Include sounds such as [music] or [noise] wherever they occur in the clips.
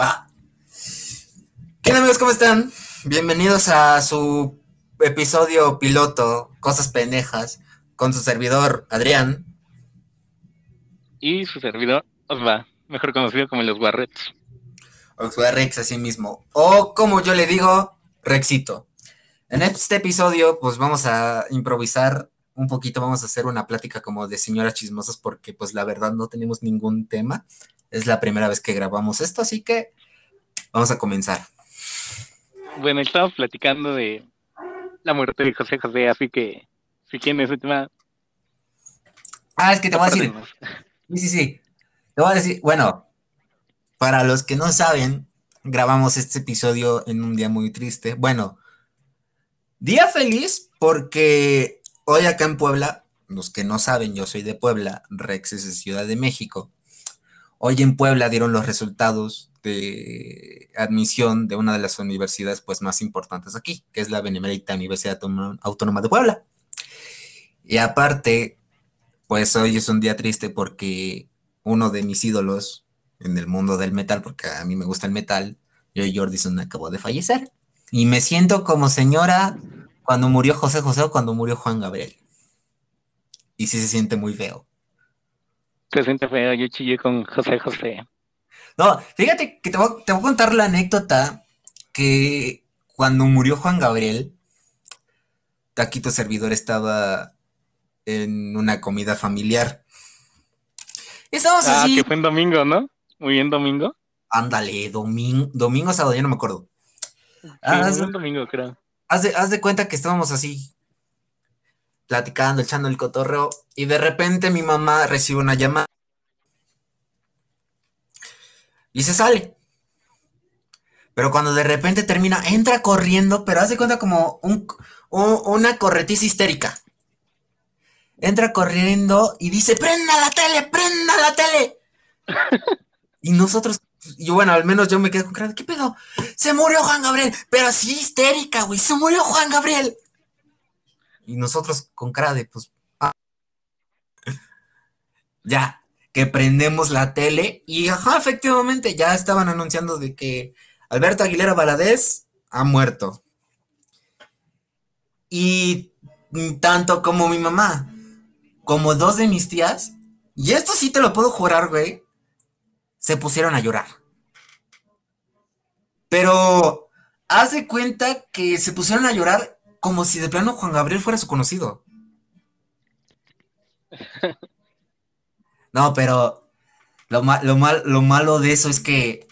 Va. ¿Qué amigos? ¿Cómo están? Bienvenidos a su episodio piloto, Cosas Pendejas, con su servidor Adrián. Y su servidor Osva, mejor conocido como los Barrets. Osva Rex, así mismo. O como yo le digo, Rexito. En este episodio, pues vamos a improvisar un poquito, vamos a hacer una plática como de señoras chismosas, porque pues la verdad no tenemos ningún tema. Es la primera vez que grabamos esto, así que vamos a comenzar. Bueno, estamos platicando de la muerte de José José, así que si quieren ese tema. Ah, es que te voy a decir. Sí, sí, sí. Te voy a decir, bueno, para los que no saben, grabamos este episodio en un día muy triste. Bueno, día feliz porque hoy acá en Puebla, los que no saben, yo soy de Puebla, Rex es de Ciudad de México. Hoy en Puebla dieron los resultados de admisión de una de las universidades pues, más importantes aquí, que es la Benemérita Universidad Autónoma de Puebla. Y aparte, pues hoy es un día triste porque uno de mis ídolos en el mundo del metal, porque a mí me gusta el metal, Joey Jordison acabó de fallecer. Y me siento como señora cuando murió José José o cuando murió Juan Gabriel. Y sí se siente muy feo. Se siente feo, yo chillé con José José. No, fíjate que te voy, a contar la anécdota que cuando murió Juan Gabriel, Taquito Servidor estaba en una comida familiar. Estamos ah, que fue en domingo, ¿no? Muy bien, domingo. Ándale, domingo, domingo sábado, ya no me acuerdo. Sí, ah, domingo, creo. Haz de, haz de cuenta que estábamos así platicando, echando el cotorreo, y de repente mi mamá recibe una llamada y se sale. Pero cuando de repente termina, entra corriendo, pero hace cuenta como un, una corretiza histérica. Entra corriendo y dice, prenda la tele, prenda la tele. [laughs] y nosotros, y bueno, al menos yo me quedé con cara, ¿qué pedo? Se murió Juan Gabriel, pero así histérica, güey, se murió Juan Gabriel. Y nosotros con cara de, pues, ah. ya, que prendemos la tele y, efectivamente, ya estaban anunciando de que Alberto Aguilera Valadez ha muerto. Y tanto como mi mamá, como dos de mis tías, y esto sí te lo puedo jurar, güey, se pusieron a llorar. Pero hace cuenta que se pusieron a llorar como si de plano Juan Gabriel fuera su conocido. [laughs] No, pero lo, lo, mal, lo malo de eso es que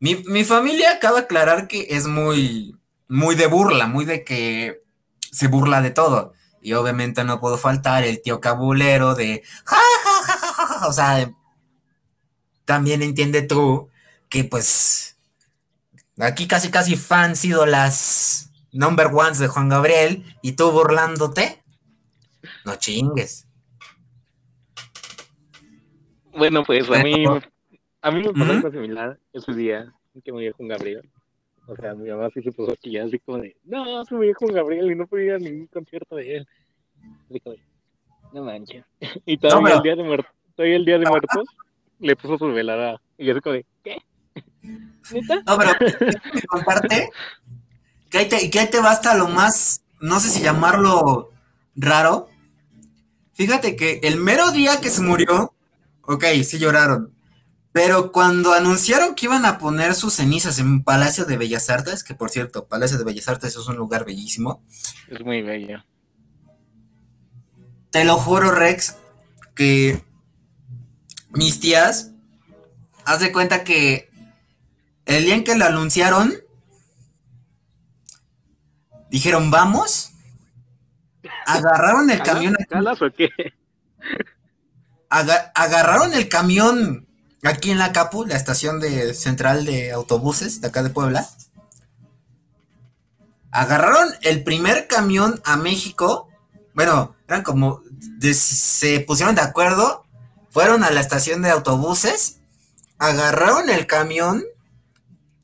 mi, mi, familia acaba de aclarar que es muy, muy de burla, muy de que se burla de todo. Y obviamente no puedo faltar el tío cabulero de ja, ja, ja, ja, ja, O sea, también entiende tú que pues aquí casi casi fans las number ones de Juan Gabriel y tú burlándote. No chingues. Bueno, pues a mí, a mí me pasó algo similar ese día que murió Juan Gabriel. O sea, mi mamá sí se puso aquí así como de, no, se murió Juan Gabriel y no podía ir a ningún concierto de él. Así como no manches. [laughs] Y todavía el día de muertos, el día de muertos le puso su velada. Y yo así como de, ¿qué? No, pero [laughs] comparte que ahí, te, que te basta lo más, no sé si llamarlo raro. Fíjate que el mero día que se murió, ok, sí lloraron. Pero cuando anunciaron que iban a poner sus cenizas en Palacio de Bellas Artes, que por cierto, Palacio de Bellas Artes es un lugar bellísimo. Es muy bello. Te lo juro, Rex, que mis tías, haz de cuenta que el día en que lo anunciaron, Dijeron, vamos. Agarraron el camión. o qué? agarraron el camión aquí en la Capu, la estación de central de autobuses de acá de Puebla. Agarraron el primer camión a México. Bueno, eran como. se pusieron de acuerdo. Fueron a la estación de autobuses. Agarraron el camión.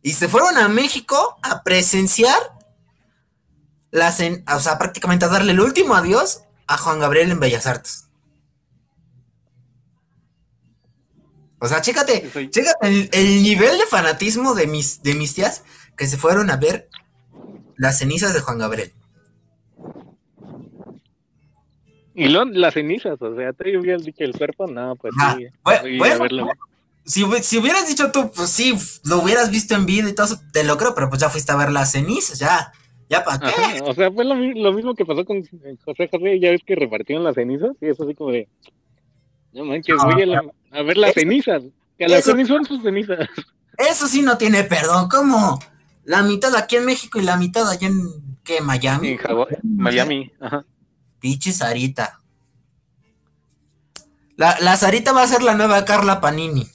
Y se fueron a México a presenciar la hacen, o sea, prácticamente a darle el último adiós a Juan Gabriel en Bellas Artes. O sea, chécate, chécate el, nivel de fanatismo de mis, de mis tías que se fueron a ver las cenizas de Juan Gabriel. Y las cenizas, o sea, te hubieras dicho el cuerpo, no, pues sí. si, hubieras dicho tú, pues sí, lo hubieras visto en vida y todo eso, te lo creo, pero pues ya fuiste a ver las cenizas, ya. ¿Ya para qué? o sea, fue lo, mismo que pasó con José José, ya ves que repartieron las cenizas, y eso así como de, no manches, voy a, ver las cenizas, que a las cenizas son sus cenizas. Eso sí no tiene perdón, ¿cómo? La mitad aquí en México y la mitad allá en, ¿qué? Miami. En Miami, ajá. Piche Sarita. La, la Sarita va a ser la nueva Carla Panini.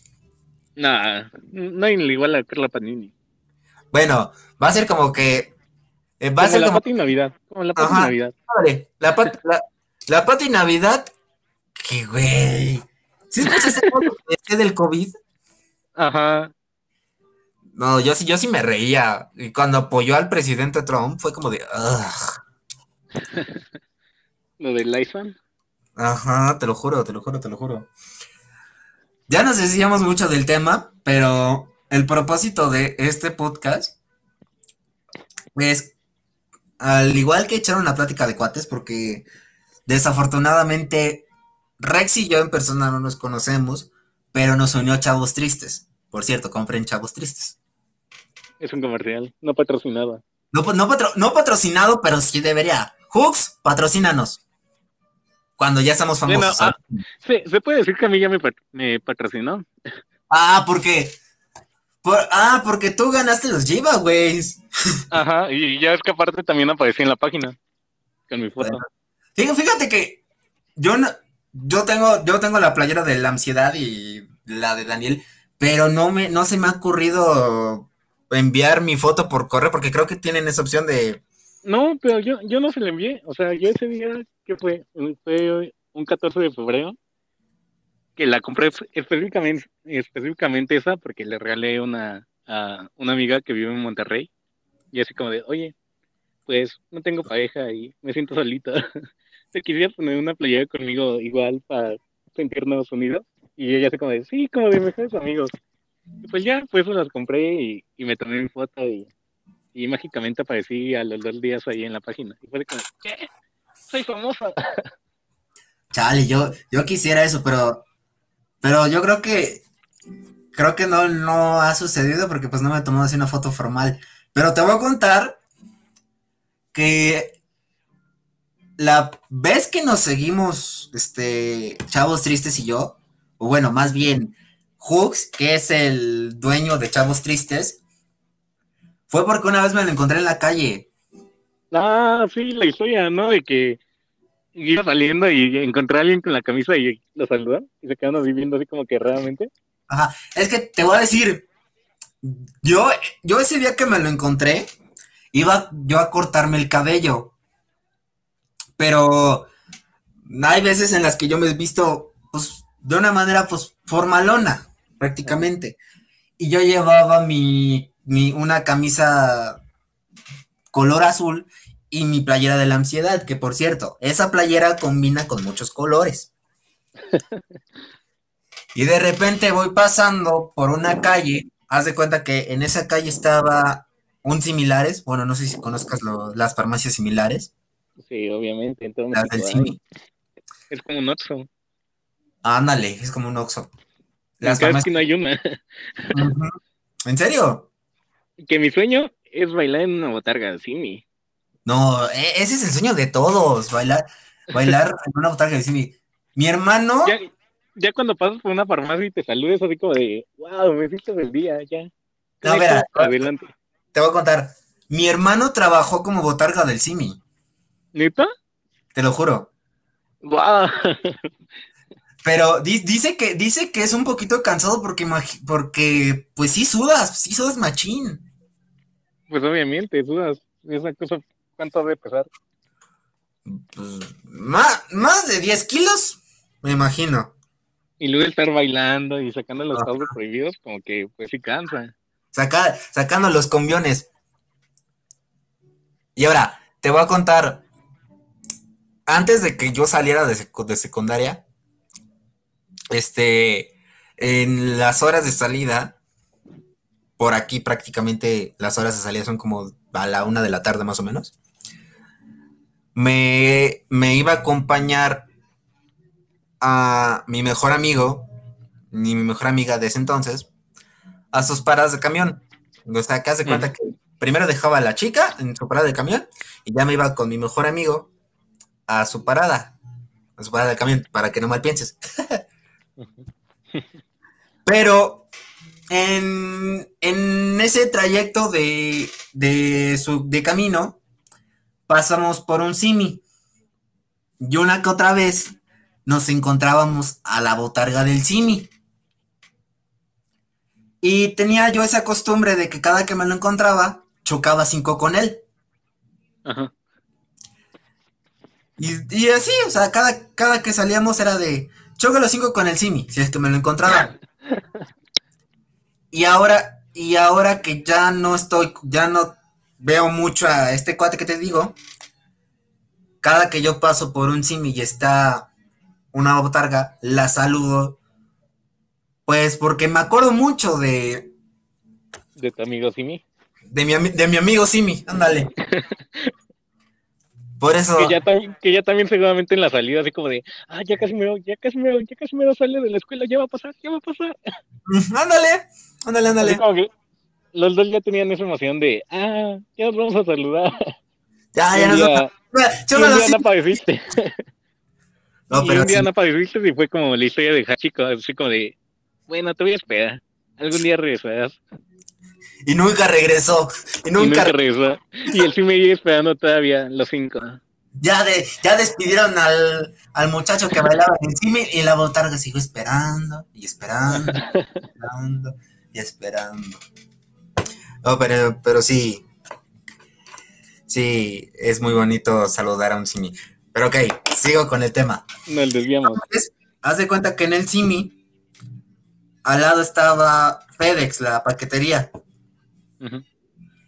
Nah, no hay igual a Carla Panini. Bueno, va a ser como que. Eh, va a ser la como. Pati Navidad. Como la Pati Navidad. Vale, la, pat, la, la Pati Navidad. ¡Qué güey! ¿Sí escuchas ese del COVID? Ajá. No, yo sí, yo sí me reía. Y cuando apoyó al presidente Trump fue como de. [laughs] ¿Lo del iPhone? Ajá, te lo juro, te lo juro, te lo juro. Ya nos decíamos mucho del tema, pero el propósito de este podcast es, al igual que echar una plática de cuates, porque desafortunadamente Rex y yo en persona no nos conocemos, pero nos unió Chavos Tristes. Por cierto, compren Chavos Tristes. Es un comercial, no patrocinado. No, no, no patrocinado, pero sí debería. Hooks, patrocínanos. Cuando ya estamos famosos. Ah, se puede decir que a mí ya me, patrocinó. Ah, porque. Por, ah, porque tú ganaste los giveaways. Ajá, y ya es que aparte también aparecí en la página. Con mi foto. Fíjate que yo no, yo tengo, yo tengo la playera de la ansiedad y la de Daniel, pero no me, no se me ha ocurrido enviar mi foto por correo, porque creo que tienen esa opción de. No, pero yo, yo no se la envié. O sea, yo ese día que fue, fue un 14 de febrero, que la compré específicamente, esa porque le regalé una a una amiga que vive en Monterrey y así como de, oye, pues no tengo pareja y me siento solita. [laughs] ¿Te quisiera poner una playera conmigo igual para sentirnos unidos? Y ella así como de, sí, como de mejores amigos. Pues ya, pues las compré y, me tomé mi foto y, y mágicamente aparecí a los dos días ahí en la página. Y fue como, ¿qué? soy famosa. [laughs] Chale, yo, yo quisiera eso, pero, pero yo creo que, creo que no, no ha sucedido porque pues no me tomó así una foto formal. Pero te voy a contar que la vez que nos seguimos, este, Chavos Tristes y yo, o bueno, más bien, Hooks, que es el dueño de Chavos Tristes, fue porque una vez me lo encontré en la calle. Ah, sí, la historia, ¿no? De que iba saliendo y encontré a alguien con la camisa y lo saludan y se quedan viviendo así como que realmente. Ajá, es que te voy a decir, yo, yo ese día que me lo encontré, iba yo a cortarme el cabello, pero hay veces en las que yo me he visto, pues, de una manera, pues, formalona, prácticamente. Y yo llevaba mi, mi una camisa color azul y mi playera de la ansiedad, que por cierto, esa playera combina con muchos colores. y de repente voy pasando por una calle, haz de cuenta que en esa calle estaba un similares, bueno, no sé si conozcas las farmacias similares. Sí, obviamente, entonces Es como un Oxxo. Ándale, es como un Oxxo. Las farmacias... que no hay una. ¿En serio? Que mi sueño es bailar en una botarga Simi. No, e, ese es el sueño de todos, bailar, bailar [laughs] en una botarga de Simi. Mi hermano. Ya, cuando pasas por una farmacia y te saludes así como de, wow, me hiciste del día, ya. No, verá, adelante. Te voy a contar. Mi hermano trabajó como botarga del Simi. ¿Neta? Te lo juro. Wow. Pero dice que, dice que es un poquito cansado porque, porque pues sí sudas, sí sudas machín. Pues obviamente, dudas. Esa cosa, ¿cuánto debe pesar? Pues, más, más de 10 kilos, me imagino. Y luego estar bailando y sacando los pasos prohibidos, como que pues sí cansa. Saca, sacando los combiones. Y ahora, te voy a contar. Antes de que yo saliera de, de secundaria, este, en las horas de salida, por aquí prácticamente las horas de salida son como a la una de la tarde más o menos, me, me iba a acompañar a mi mejor amigo, ni mi mejor amiga de ese entonces, a sus paradas de camión. O sea, que hace cuenta que primero dejaba a la chica en su parada de camión y ya me iba con mi mejor amigo a su parada, a su parada de camión, para que no mal pienses. [laughs] Pero en, ese trayecto de, de, su, de camino, pasamos por un simi. Y una que otra vez nos encontrábamos a la botarga del simi. Y tenía yo esa costumbre de que cada que me lo encontraba, chocaba cinco con él. Ajá. Y, así, o sea, cada, cada que salíamos era de, choca los cinco con el Simi, si es que me lo encontraba. [laughs] y ahora, y ahora que ya no estoy, ya no veo mucho a este cuate que te digo, cada que yo paso por un Simi y está una botarga, la saludo, pues porque me acuerdo mucho de... De tu amigo Simi. De mi, de mi amigo Simi, ándale. Por eso. Que ya, que ya también seguramente en la salida, así como de, ah, ya casi me ya casi me ya casi me sale de la escuela, ya va a pasar, ya va a pasar. ándale, ándale, ándale. como que los dos ya tenían esa emoción de, ah, ya nos vamos a saludar. Ya, ya nos vamos a [laughs] un día no apareciste. No, pero y un día no apareciste y fue como la historia de Hachiko, así como de, bueno, te voy a esperar. Algún día regresarás. Y nunca regresó. Y nunca, regresó. Y él sí me iba esperando todavía, los cinco. Ya, de, ya despidieron al, al muchacho que bailaba encima y la botarga siguió esperando y esperando, esperando y esperando. No, pero, pero sí. Sí, es muy bonito saludar a un simi. Pero ok, sigo con el tema. Nos desviamos. haz de cuenta que en el simi, al lado estaba FedEx, la paquetería.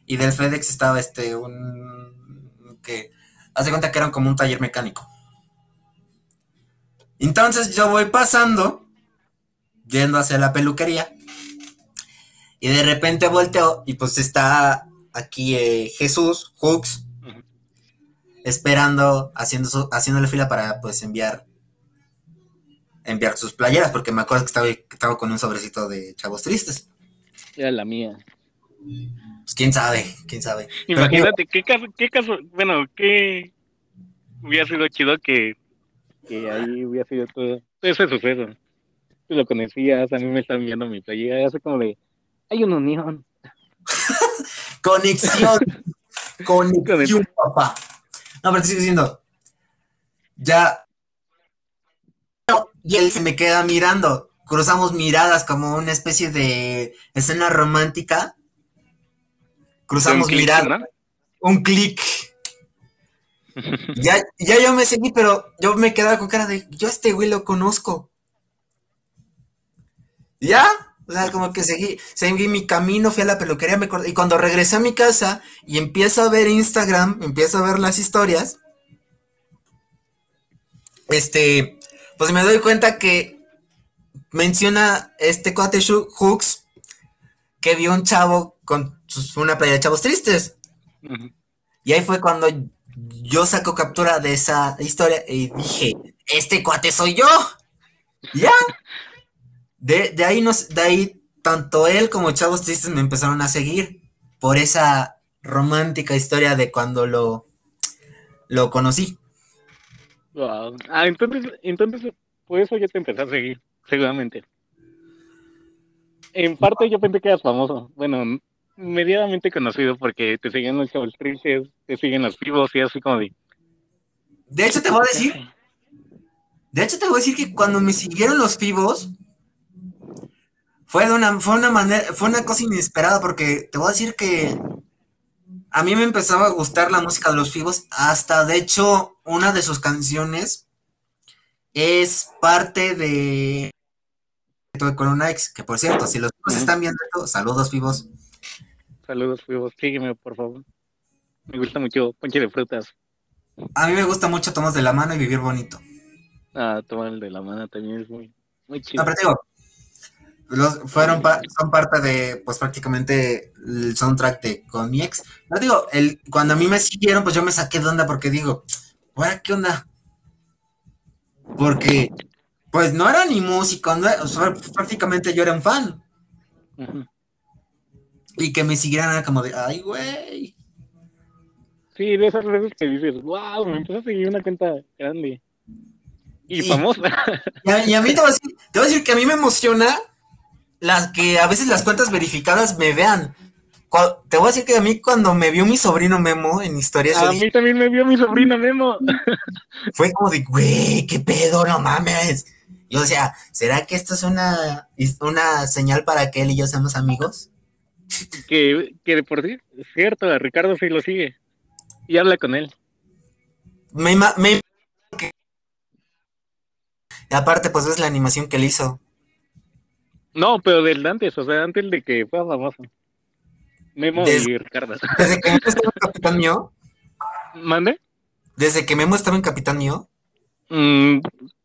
Y del FedEx estaba este, un. que. Hace cuenta que era como un taller mecánico. Entonces yo voy pasando, yendo hacia la peluquería. Y de repente volteo y pues está aquí eh, Jesús, Hooks, esperando, haciendo su, haciéndole fila para pues enviar enviar sus playeras, porque me acuerdo que estaba, que estaba con un sobrecito de chavos tristes. Era la mía. Pues quién sabe, quién sabe. Imagínate, ¿qué caso, qué caso, bueno, qué hubiera sido chido que, que ahí hubiera sido todo, ese suceso. Tú lo conocías, a mí me están viendo mi playera, hace como de, hay una unión. [laughs] Conexión. Conexión, papá. No, pero te sigo diciendo, ya, y él se me queda mirando, cruzamos miradas como una especie de escena romántica cruzamos mirada. Un clic. ya, ya yo me seguí, pero yo me quedaba con cara de, yo a este güey lo conozco. Ya, o sea, como que seguí, seguí mi camino, fui a la peluquería, me y cuando regresé a mi casa y empiezo a ver Instagram, empiezo a ver las historias, este, pues me doy cuenta que menciona este cuate Hooks que vio un chavo con una playa de chavos tristes. Y ahí fue cuando yo saco captura de esa historia y dije, este cuate soy yo. Ya. De, ahí nos, de ahí tanto él como Chavos Tristes me empezaron a seguir por esa romántica historia de cuando lo, lo conocí. Ah, entonces, entonces, por eso ya te empecé a seguir, seguramente. En parte yo pensé que eras famoso. Bueno, medianamente conocido porque te siguen los chavos te siguen los vivos y así como de... De hecho te voy a decir, de hecho te voy a decir que cuando me siguieron los vivos fue de una, fue una manera, fue una cosa inesperada porque te voy a decir que a mí me empezaba a gustar la música de los vivos hasta de hecho una de sus canciones es parte de con una ex, que por cierto, si los están viendo saludos vivos. Saludos, Fuegos. Sígueme, por favor. Me gusta mucho ponche de frutas. A mí me gusta mucho tomar de la mano y vivir bonito. Ah, tomar de la mano también es muy, muy chido. No, pero digo, los, fueron son parte de, pues prácticamente el soundtrack de con mi ex. No digo, el, cuando a mí me siguieron, pues yo me saqué de onda porque digo, ¿ahora qué onda? Porque, pues no era ni músico, prácticamente yo era un fan. Y que me siguieran era como de, ay, güey. Sí, de esas veces que dices, wow, me empezó a seguir una cuenta grande. Y famosa. Y a, mí te voy a, decir, te voy a decir que a mí me emociona las que a veces las cuentas verificadas me vean. Te voy a decir que a mí cuando me vio mi sobrino Memo en historias. A mí también me vio mi sobrino Memo. [laughs] Fue como de, güey, qué pedo, no mames. Yo decía, ¿será que esto es una, una señal para que él y yo seamos amigos? Que, que por sí, es cierto, Ricardo sí lo sigue. Y habla con él. Me, me y aparte, pues es la animación que él hizo. No, pero del antes, o sea, antes de que fue famoso. Memo y Ricardo. [laughs] Desde que Memo estaba en Capitán Mío. ¿Mande? Desde que Memo estaba en Capitán Mío. Mm,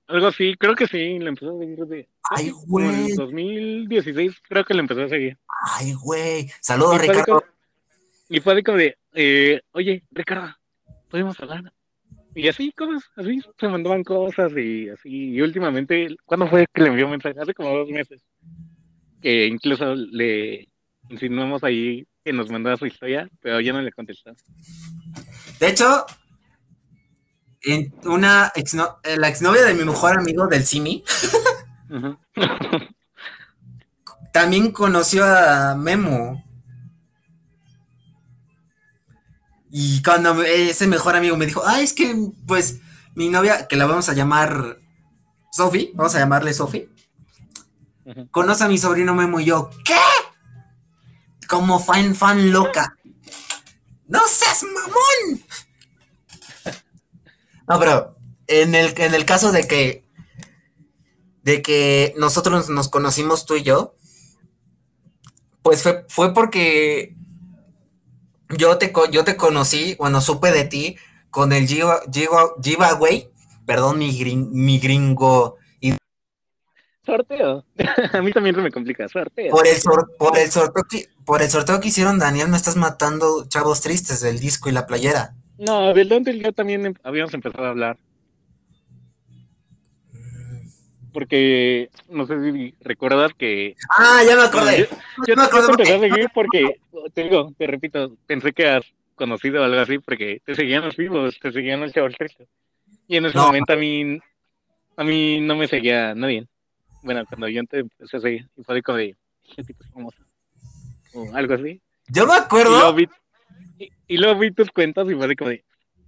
algo así, creo que sí, le empezó a seguir de. Ay, güey. En 2016, creo que le empezó a seguir. Ay, güey. Saludos, Ricardo. y fue de como de, eh, oye, Ricardo, ¿podemos hablar? Y así, cosas, así, se mandaban cosas y así. Y últimamente, ¿cuándo fue que le envió un mensaje? Hace como dos meses. Que incluso le insinuamos ahí que nos mandaba su historia, pero ya no le contestó. De hecho, en una eh, la exnovia de mi mejor amigo del Simi [laughs] también conoció a Memo. Y cuando ese mejor amigo me dijo, ah, es que, pues, mi novia, que la vamos a llamar Sofi, vamos a llamarle Sofi, conoce a mi sobrino Memo y yo, ¿qué? Como fan, fan loca. ¡No seas mamón! [laughs] No, pero en el, en el caso de que de que nosotros nos conocimos tú y yo, pues fue, fue porque yo te, yo te conocí, bueno, supe de ti con el giveaway, perdón, mi, mi gringo. Sorteo. [laughs] A mí también se me complica, sorteo. Por el, por, el sorteo que, por el sorteo que hicieron, Daniel, me estás matando chavos tristes del disco y la playera. No, del y yo también habíamos empezado a hablar. Porque no sé si recuerdas que. Ah, ya me acordé. Yo, me acordé empecé a seguir porque, te digo, te repito, pensé que has conocido algo así porque te seguían los vivos, te seguían los chavos Y en ese momento a mí, a mí no me seguía nadie. Bueno, cuando yo empecé a seguir, y fue como de, ¿qué tipo famoso? O algo así. Yo me acuerdo. Y luego vi, y, luego vi tus cuentas y fue como de,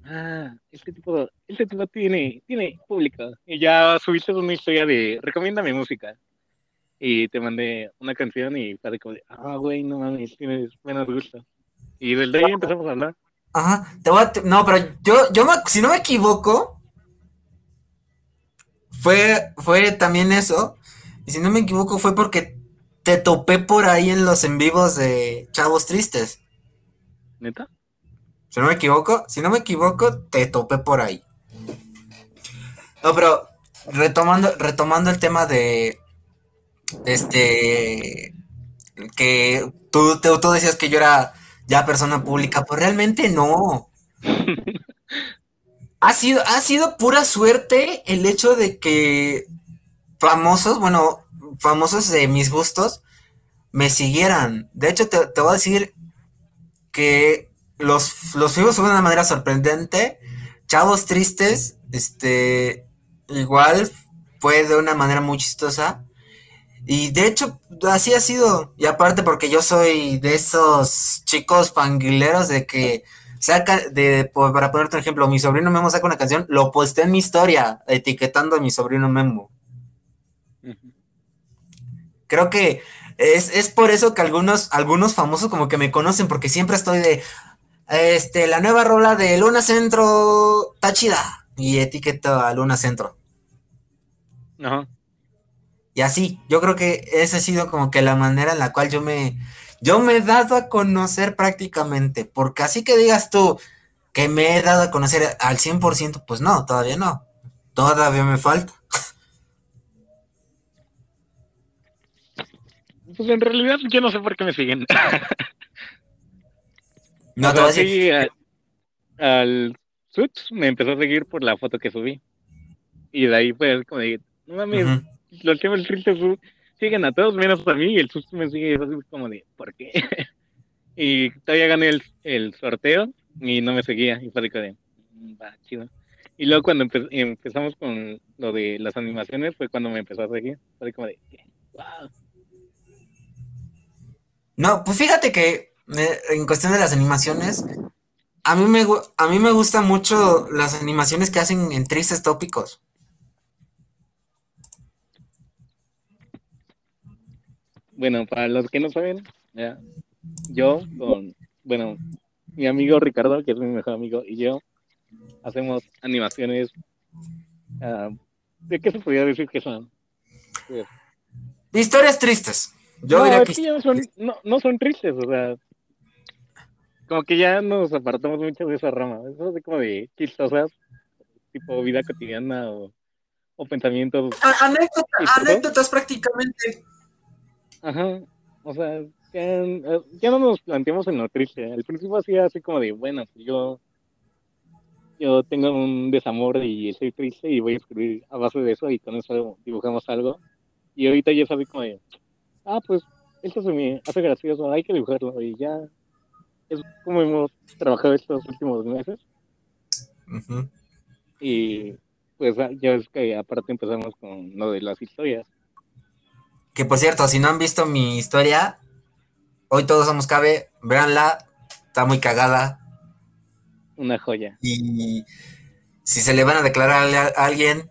ah, este tipo, este tipo tiene, tiene público. Y ya subiste una historia de, recomiéndame música. Y te mandé una canción y para como de, ah, güey, no mames, tienes menos gusto. Y desde ahí empezamos a hablar. Ajá, te voy a, no, pero yo, yo si no me equivoco, fue, fue también eso. Y si no me equivoco, fue porque te topé por ahí en los en vivos de Chavos Tristes. ¿Neta? Si no me equivoco, si no me equivoco, te topé por ahí. No, pero retomando, retomando el tema de este que tú, tú, decías que yo era ya persona pública, pues realmente no. ha sido, ha sido pura suerte el hecho de que famosos, bueno, famosos de mis gustos, me siguieran. De hecho, te, te voy a decir que los, los fuimos de una manera sorprendente. Chavos tristes, este, igual fue de una manera muy chistosa. Y de hecho, así ha sido. Y aparte porque yo soy de esos chicos fanguileros de que saca, de, para ponerte un ejemplo, mi sobrino Memo saca una canción, lo posté en mi historia, etiquetando a mi sobrino Memo. Creo que es, es, por eso que algunos, algunos famosos como que me conocen, porque siempre estoy de, este, la nueva rola de Luna Centro está chida. Y etiqueta a Luna Centro. Ajá. Y así, yo creo que esa ha sido como que la manera en la cual yo me, yo me he dado a conocer prácticamente. Porque así que digas tú que me he dado a conocer al 100%, pues no, todavía no. Todavía me falta. Pues en realidad yo no sé por qué me siguen. [laughs] no, te voy a decir. Al, Suits me empezó a seguir por la foto que subí. Y de ahí pues como de, no mames, los que triste siguen a todos menos a mí y el Suits me sigue así como de, ¿por qué? [laughs] y todavía gané el, el, sorteo y no me seguía. Y fue de, mm, va, chido. Y luego cuando empezamos con lo de las animaciones fue cuando me empezó a seguir. Fue como de, wow. No, pues fíjate que en cuestión de las animaciones, a mí me, a mí me gustan mucho las animaciones que hacen en tristes tópicos. Bueno, para los que no saben, yo con, bueno, mi amigo Ricardo, que es mi mejor amigo, y yo hacemos animaciones. Ah, ¿De qué se podría decir que son? Historias tristes. Yo no, diría que... no, son, no, son tristes, o sea, como que ya nos apartamos mucho de esa rama. Eso es como de chistosas, tipo vida cotidiana o, o pensamientos. anécdotas prácticamente. Ajá, o sea, ya, ya, no nos planteamos en lo triste. Al principio hacía así como de, bueno, pues yo, yo tengo un desamor y estoy triste y voy a escribir a base de eso y con eso dibujamos algo. Y ahorita ya sabía como de, ah, pues esto se me hace gracioso, hay que dibujarlo y ya es como hemos trabajado estos últimos meses. Y pues ah, ya ves que aparte empezamos con lo de las historias. Que por cierto, si no han visto mi historia, hoy todos somos cabe, véanla, está muy cagada. Una joya. Y si se le van a declarar a alguien,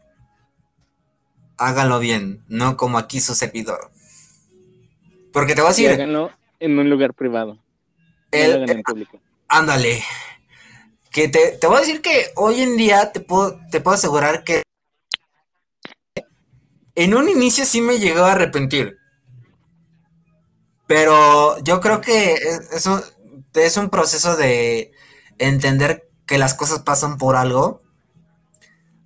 háganlo bien, no como aquí su servidor. Porque te voy a decir. Háganlo en un lugar privado. El, en público. Ándale. Que te, te, voy a decir que hoy en día te puedo, te puedo asegurar que en un inicio sí me llegó a arrepentir. Pero yo creo que eso es un proceso de entender que las cosas pasan por algo.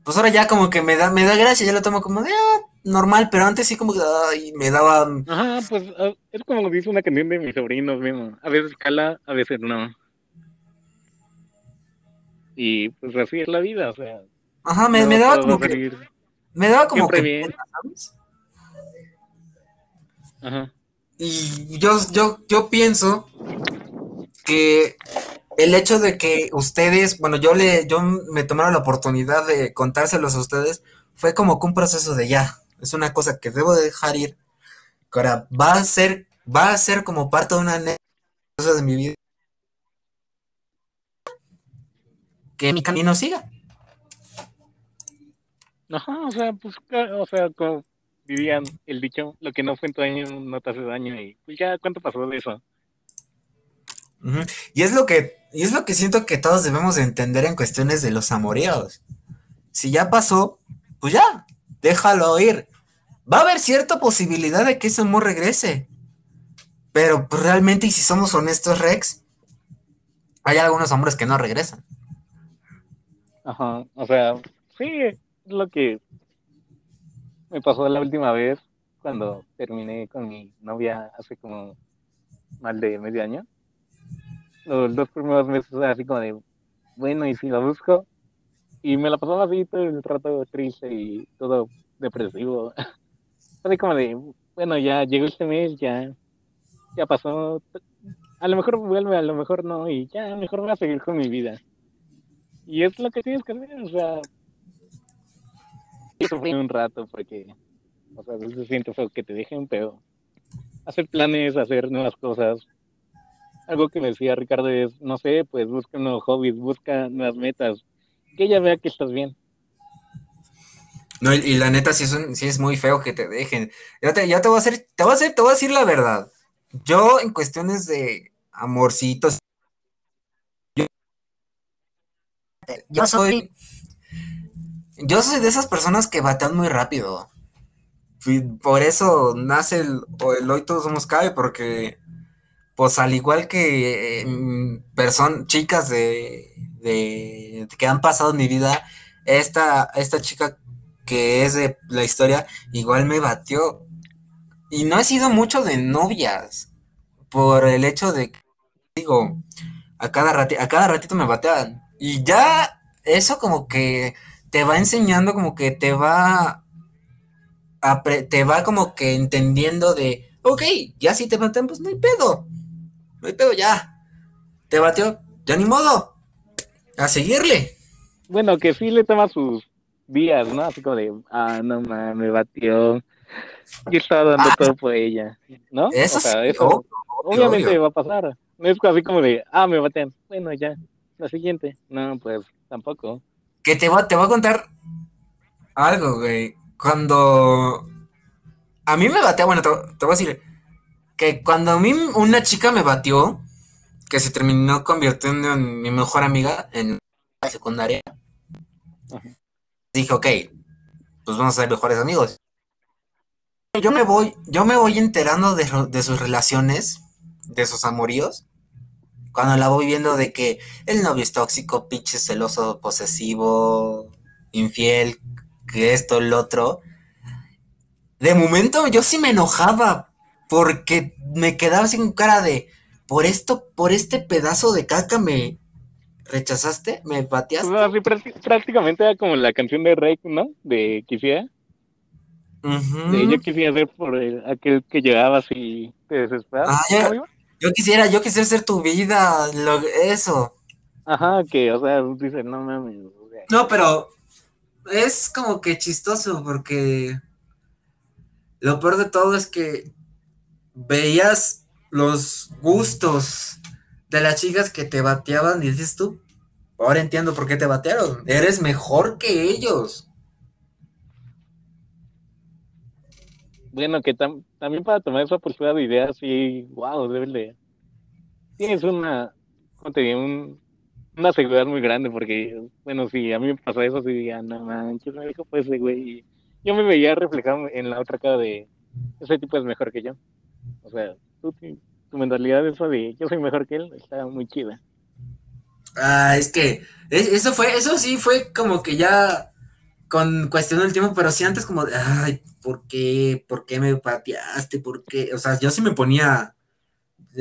Pues ahora ya como que me da, me da gracia, ya lo tomo como de, ah, normal, pero antes sí como que me daba... Ajá, pues ah, es como dice una canción de mis sobrinos mismo. A veces cala, a veces no. Y pues así es la vida, o sea. Ajá, me, daba como que... Me daba como que... Bien. Ajá. Y yo, yo, yo pienso que el hecho de que ustedes, bueno, yo le, yo me tomaron la oportunidad de contárselos a ustedes, fue como que un proceso de ya, es una cosa que debo de dejar ir, que ahora va a ser, va a ser como parte de una cosa de mi vida. Que mi camino siga. Ajá, o sea, pues, o sea, como vivían el dicho, lo que no fue en tu año no te hace daño, y pues ya, ¿cuánto pasó de eso? Y es lo que, y es lo que siento que todos debemos entender en cuestiones de los amoreos. Si ya pasó, pues ya, déjalo ir. Va a haber cierta posibilidad de que ese amor regrese. Pero pues, realmente, y si somos honestos, Rex, hay algunos hombres que no regresan. Ajá, o sea, sí, es lo que me pasó la última vez cuando terminé con mi novia hace como más de medio año. Los dos primeros meses así como de, bueno, y si la busco, y me la pasaba así todo el rato triste y todo depresivo. [laughs] Así como de, bueno, ya llegó este mes, ya, ya pasó. A lo mejor vuelve, a lo mejor no, y ya, mejor voy a seguir con mi vida. Y es lo que tienes que hacer, o sea. Sufrir un rato porque, o sea, se siente feo que te dejen, pero hacer planes, hacer nuevas cosas. Algo que me decía Ricardo es, no sé, pues busca nuevos hobbies, busca nuevas metas, que ella vea que estás bien. No, y, la neta sí es, es muy feo que te dejen. Ya te, te voy a hacer, te voy a hacer, te voy a decir la verdad. Yo, en cuestiones de amorcitos, yo, soy. Yo soy de esas personas que batean muy rápido. por eso nace el, Hoy Todos Somos Cabe, porque, pues al igual que eh, personas, chicas de, de, que han pasado en mi vida, esta, esta chica que es de la historia, igual me batió. y no he sido mucho de novias, por el hecho de que, digo, a cada, a cada ratito me batean. Y ya eso como que te va enseñando, como que te va, te va como que entendiendo de, ok, ya si te batean, pues no hay pedo, no hay pedo ya. Te bateó, ya ni modo, a seguirle. Bueno, que sí le toma sus días, ¿no? Así como de, ah, no mames, me batió. Yo estaba dando ah, todo por ella, ¿no? Eso, o sea, eso obviamente va a pasar. No es así como de, ah, me batean. Bueno, ya, la siguiente. No, pues tampoco. Que te va, te voy a contar algo, güey. Cuando a mí me bateó, bueno, te, te voy a decir que cuando a mí una chica me batió, que se terminó convirtiendo en mi mejor amiga en la secundaria, dije, ok, pues vamos a ser mejores amigos. Yo me voy, yo me voy enterando de, sus relaciones, de sus amoríos, cuando la voy viendo de que el novio es tóxico, pinche celoso, posesivo, infiel, que esto, el otro. De momento yo sí me enojaba porque me quedaba sin cara de por esto, por este pedazo de caca me, ¿Rechazaste? ¿Me pateaste? No, prácticamente era como la canción de Rey, ¿no? De Quisiera. yo quisiera ser por aquel que llegabas y te desesperas. Ah, yo quisiera, yo quisiera ser tu vida, eso. Ajá, que, o sea, dice, no mames. No, pero es como que chistoso porque lo peor de todo es que veías los gustos de las chicas que te bateaban, dices tú, ahora entiendo por qué te batearon. Eres mejor que ellos. Bueno, que también para tomar esa postura de ideas, sí, wow, debe de. Tienes una, ¿cómo te digo? una seguridad muy grande, porque, bueno, si a mí me pasó eso, sí diría, no manches, me dijo pues güey. Yo me veía reflejado en la otra cara de, ese tipo es mejor que yo. O sea, tú tu mentalidad de eso de yo soy mejor que él está muy chida. Ah, es que eso fue, eso sí fue como que ya con cuestión del tiempo, pero sí antes como de, ay, ¿por qué? ¿Por qué me pateaste? ¿Por qué? O sea, yo sí me ponía,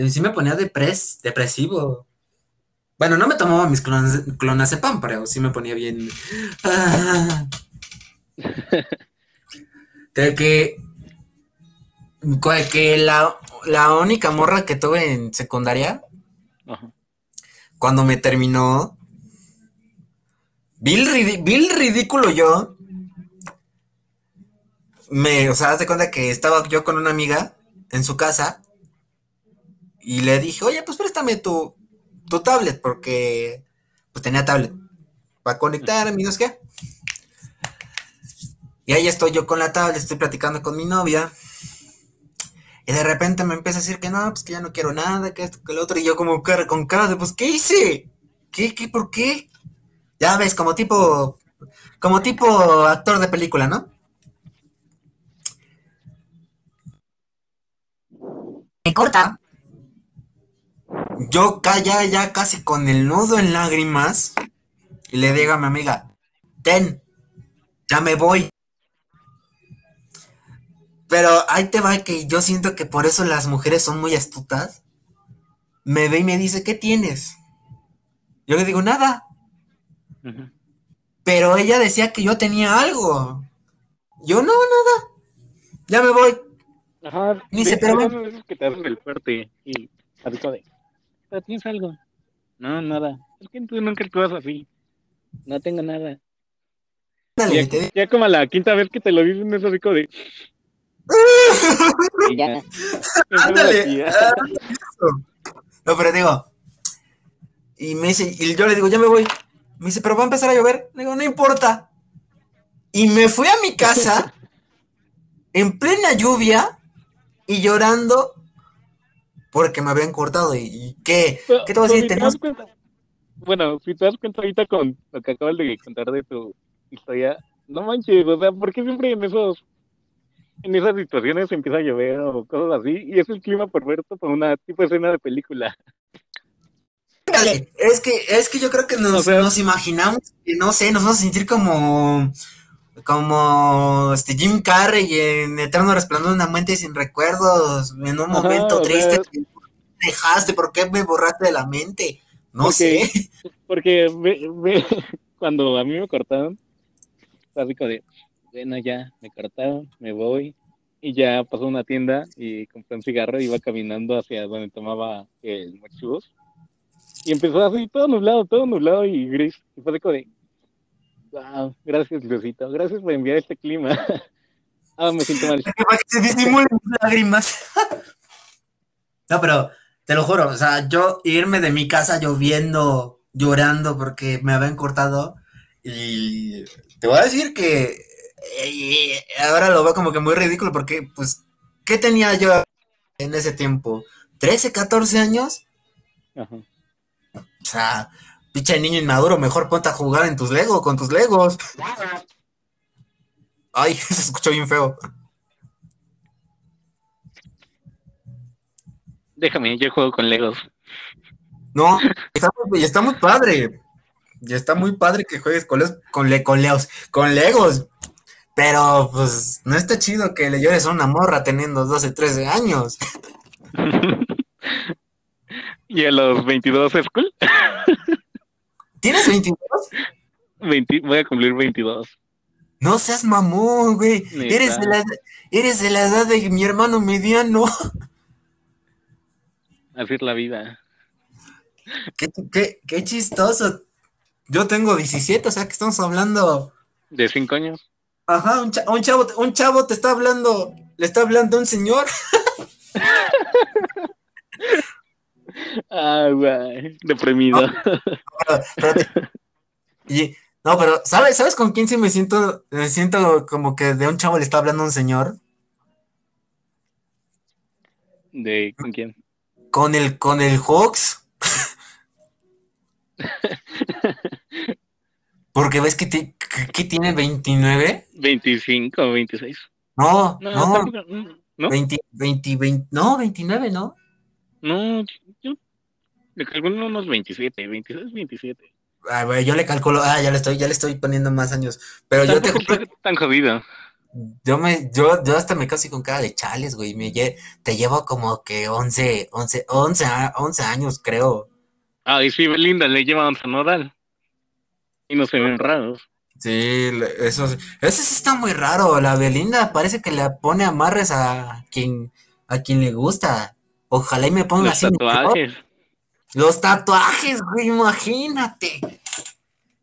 sí me ponía depres, depresivo. Bueno, no me tomaba mis clonas, de pan, pero sí me ponía bien. Ah. [laughs] que, que la, la única morra que tuve en secundaria, cuando me terminó, Bill, ridículo yo, me, o sea, haz de cuenta que estaba yo con una amiga en su casa y le dije, oye, pues préstame tu, tu tablet, porque pues tenía tablet para conectar, amigos, ¿qué? Y ahí estoy yo con la tablet, estoy platicando con mi novia. Y de repente me empieza a decir que no, pues que ya no quiero nada, que esto, que lo otro. Y yo como cara, con cara de, pues, ¿qué hice? ¿Qué, qué, por qué? Ya ves, como tipo, como tipo actor de película, ¿no? Me corta. Yo ya, ya casi con el nudo en lágrimas. Y le digo a mi amiga, ten, ya me voy. Pero ahí te va que yo siento que por eso las mujeres son muy astutas. Me ve y me dice, ¿qué tienes? Yo le digo, nada. Pero ella decía que yo tenía algo. Yo, no, nada. Ya me voy. Ajá. dice, pero... que te hacen el fuerte y de... ¿Pero tienes algo? No, nada. Es que tú nunca actúas así. No tengo nada. Dale, ya, ya, como a la quinta vez que te lo dicen es así como Ándale. [laughs] No, pero digo. Y me dice, y yo le digo, ya me voy. Me dice, pero va a empezar a llover. Le digo, no importa. Y me fui a mi casa [laughs] en plena lluvia y llorando porque me habían cortado. ¿Y, qué? ¿Qué te voy a decir? Bueno, si te das cuenta ahorita con lo que acabas de contar de tu historia, no manches, o sea, ¿por qué siempre en esos en esas situaciones empieza a llover o cosas así, y es el clima perfecto para una tipo de escena de película. Es que, es que yo creo que nos, nos imaginamos que, no sé, nos vamos a sentir como como este Jim Carrey en Eterno Resplandor de una mente sin recuerdos, en un momento triste dejaste, ¿por qué me borraste de la mente? No sé. [laughs] Porque [laughs] cuando a mí me cortaron, así como de, bueno, ya, me cortaron, me voy, y ya pasó a una tienda y compré un cigarro y iba caminando hacia donde tomaba el machibos. Y empezó así, todo nublado, todo nublado y gris. Y fue de, wow, gracias Diosito, gracias por enviar este clima. [laughs] ah, me siento mal. [laughs] Se lágrimas. [laughs] no, pero te lo juro, o sea, yo irme de mi casa lloviendo, llorando porque me habían cortado y te voy a decir que ahora lo veo como que muy ridículo porque, pues, ¿qué tenía yo en ese tiempo? ¿13, 14 años? Ajá. O sea, pinche niño inmaduro, mejor ponte a jugar en tus Legos, con tus Legos. Ay, [laughs] se escuchó bien feo. Déjame, yo juego con Legos. No, está, está muy padre. Y está muy padre que juegues con, con, le, con, Leos, con Legos. Pero, pues, no está chido que le llores a una morra teniendo 12, 13 años. [laughs] ¿Y a los 22 es cool? ¿Tienes 22? voy a cumplir 22. No seas mamón, güey. Eres de, la, eres de la edad de mi hermano mediano. [laughs] Así es la vida. Qué, qué, qué chistoso. Yo tengo 17, o sea que estamos hablando. ¿De 5 años? Ajá, un, chavo, un chavo te está hablando, le está hablando un señor. ah, güey, deprimido. No, pero, ¿sabes, ¿sabes con quién sí me siento? Me siento como que de un chavo le está hablando un señor. ¿De con quién? Con el, con el Hawks. [laughs] Porque ves que, tiene 29. 25 o 26. No, no. no. 20, 20, no, 29, ¿no? No, yo le calculo unos 27, 26, 27. Ah, güey, yo le calculo, ah, ya le estoy, ya le estoy poniendo más años. Pero yo te juro. Tan jodido. Yo me, yo, yo hasta me casi con cara de chales, güey. Me te llevo como que 11, 11, 11, 11 años, creo. Ah, y sí, Belinda le lleva 11 Nodal. Y no se ven raros. Sí, eso, eso sí está muy raro. La Belinda parece que le pone amarres a quien, a quien le gusta. Ojalá y me ponga Los así. Tatuajes. Los tatuajes, güey, imagínate.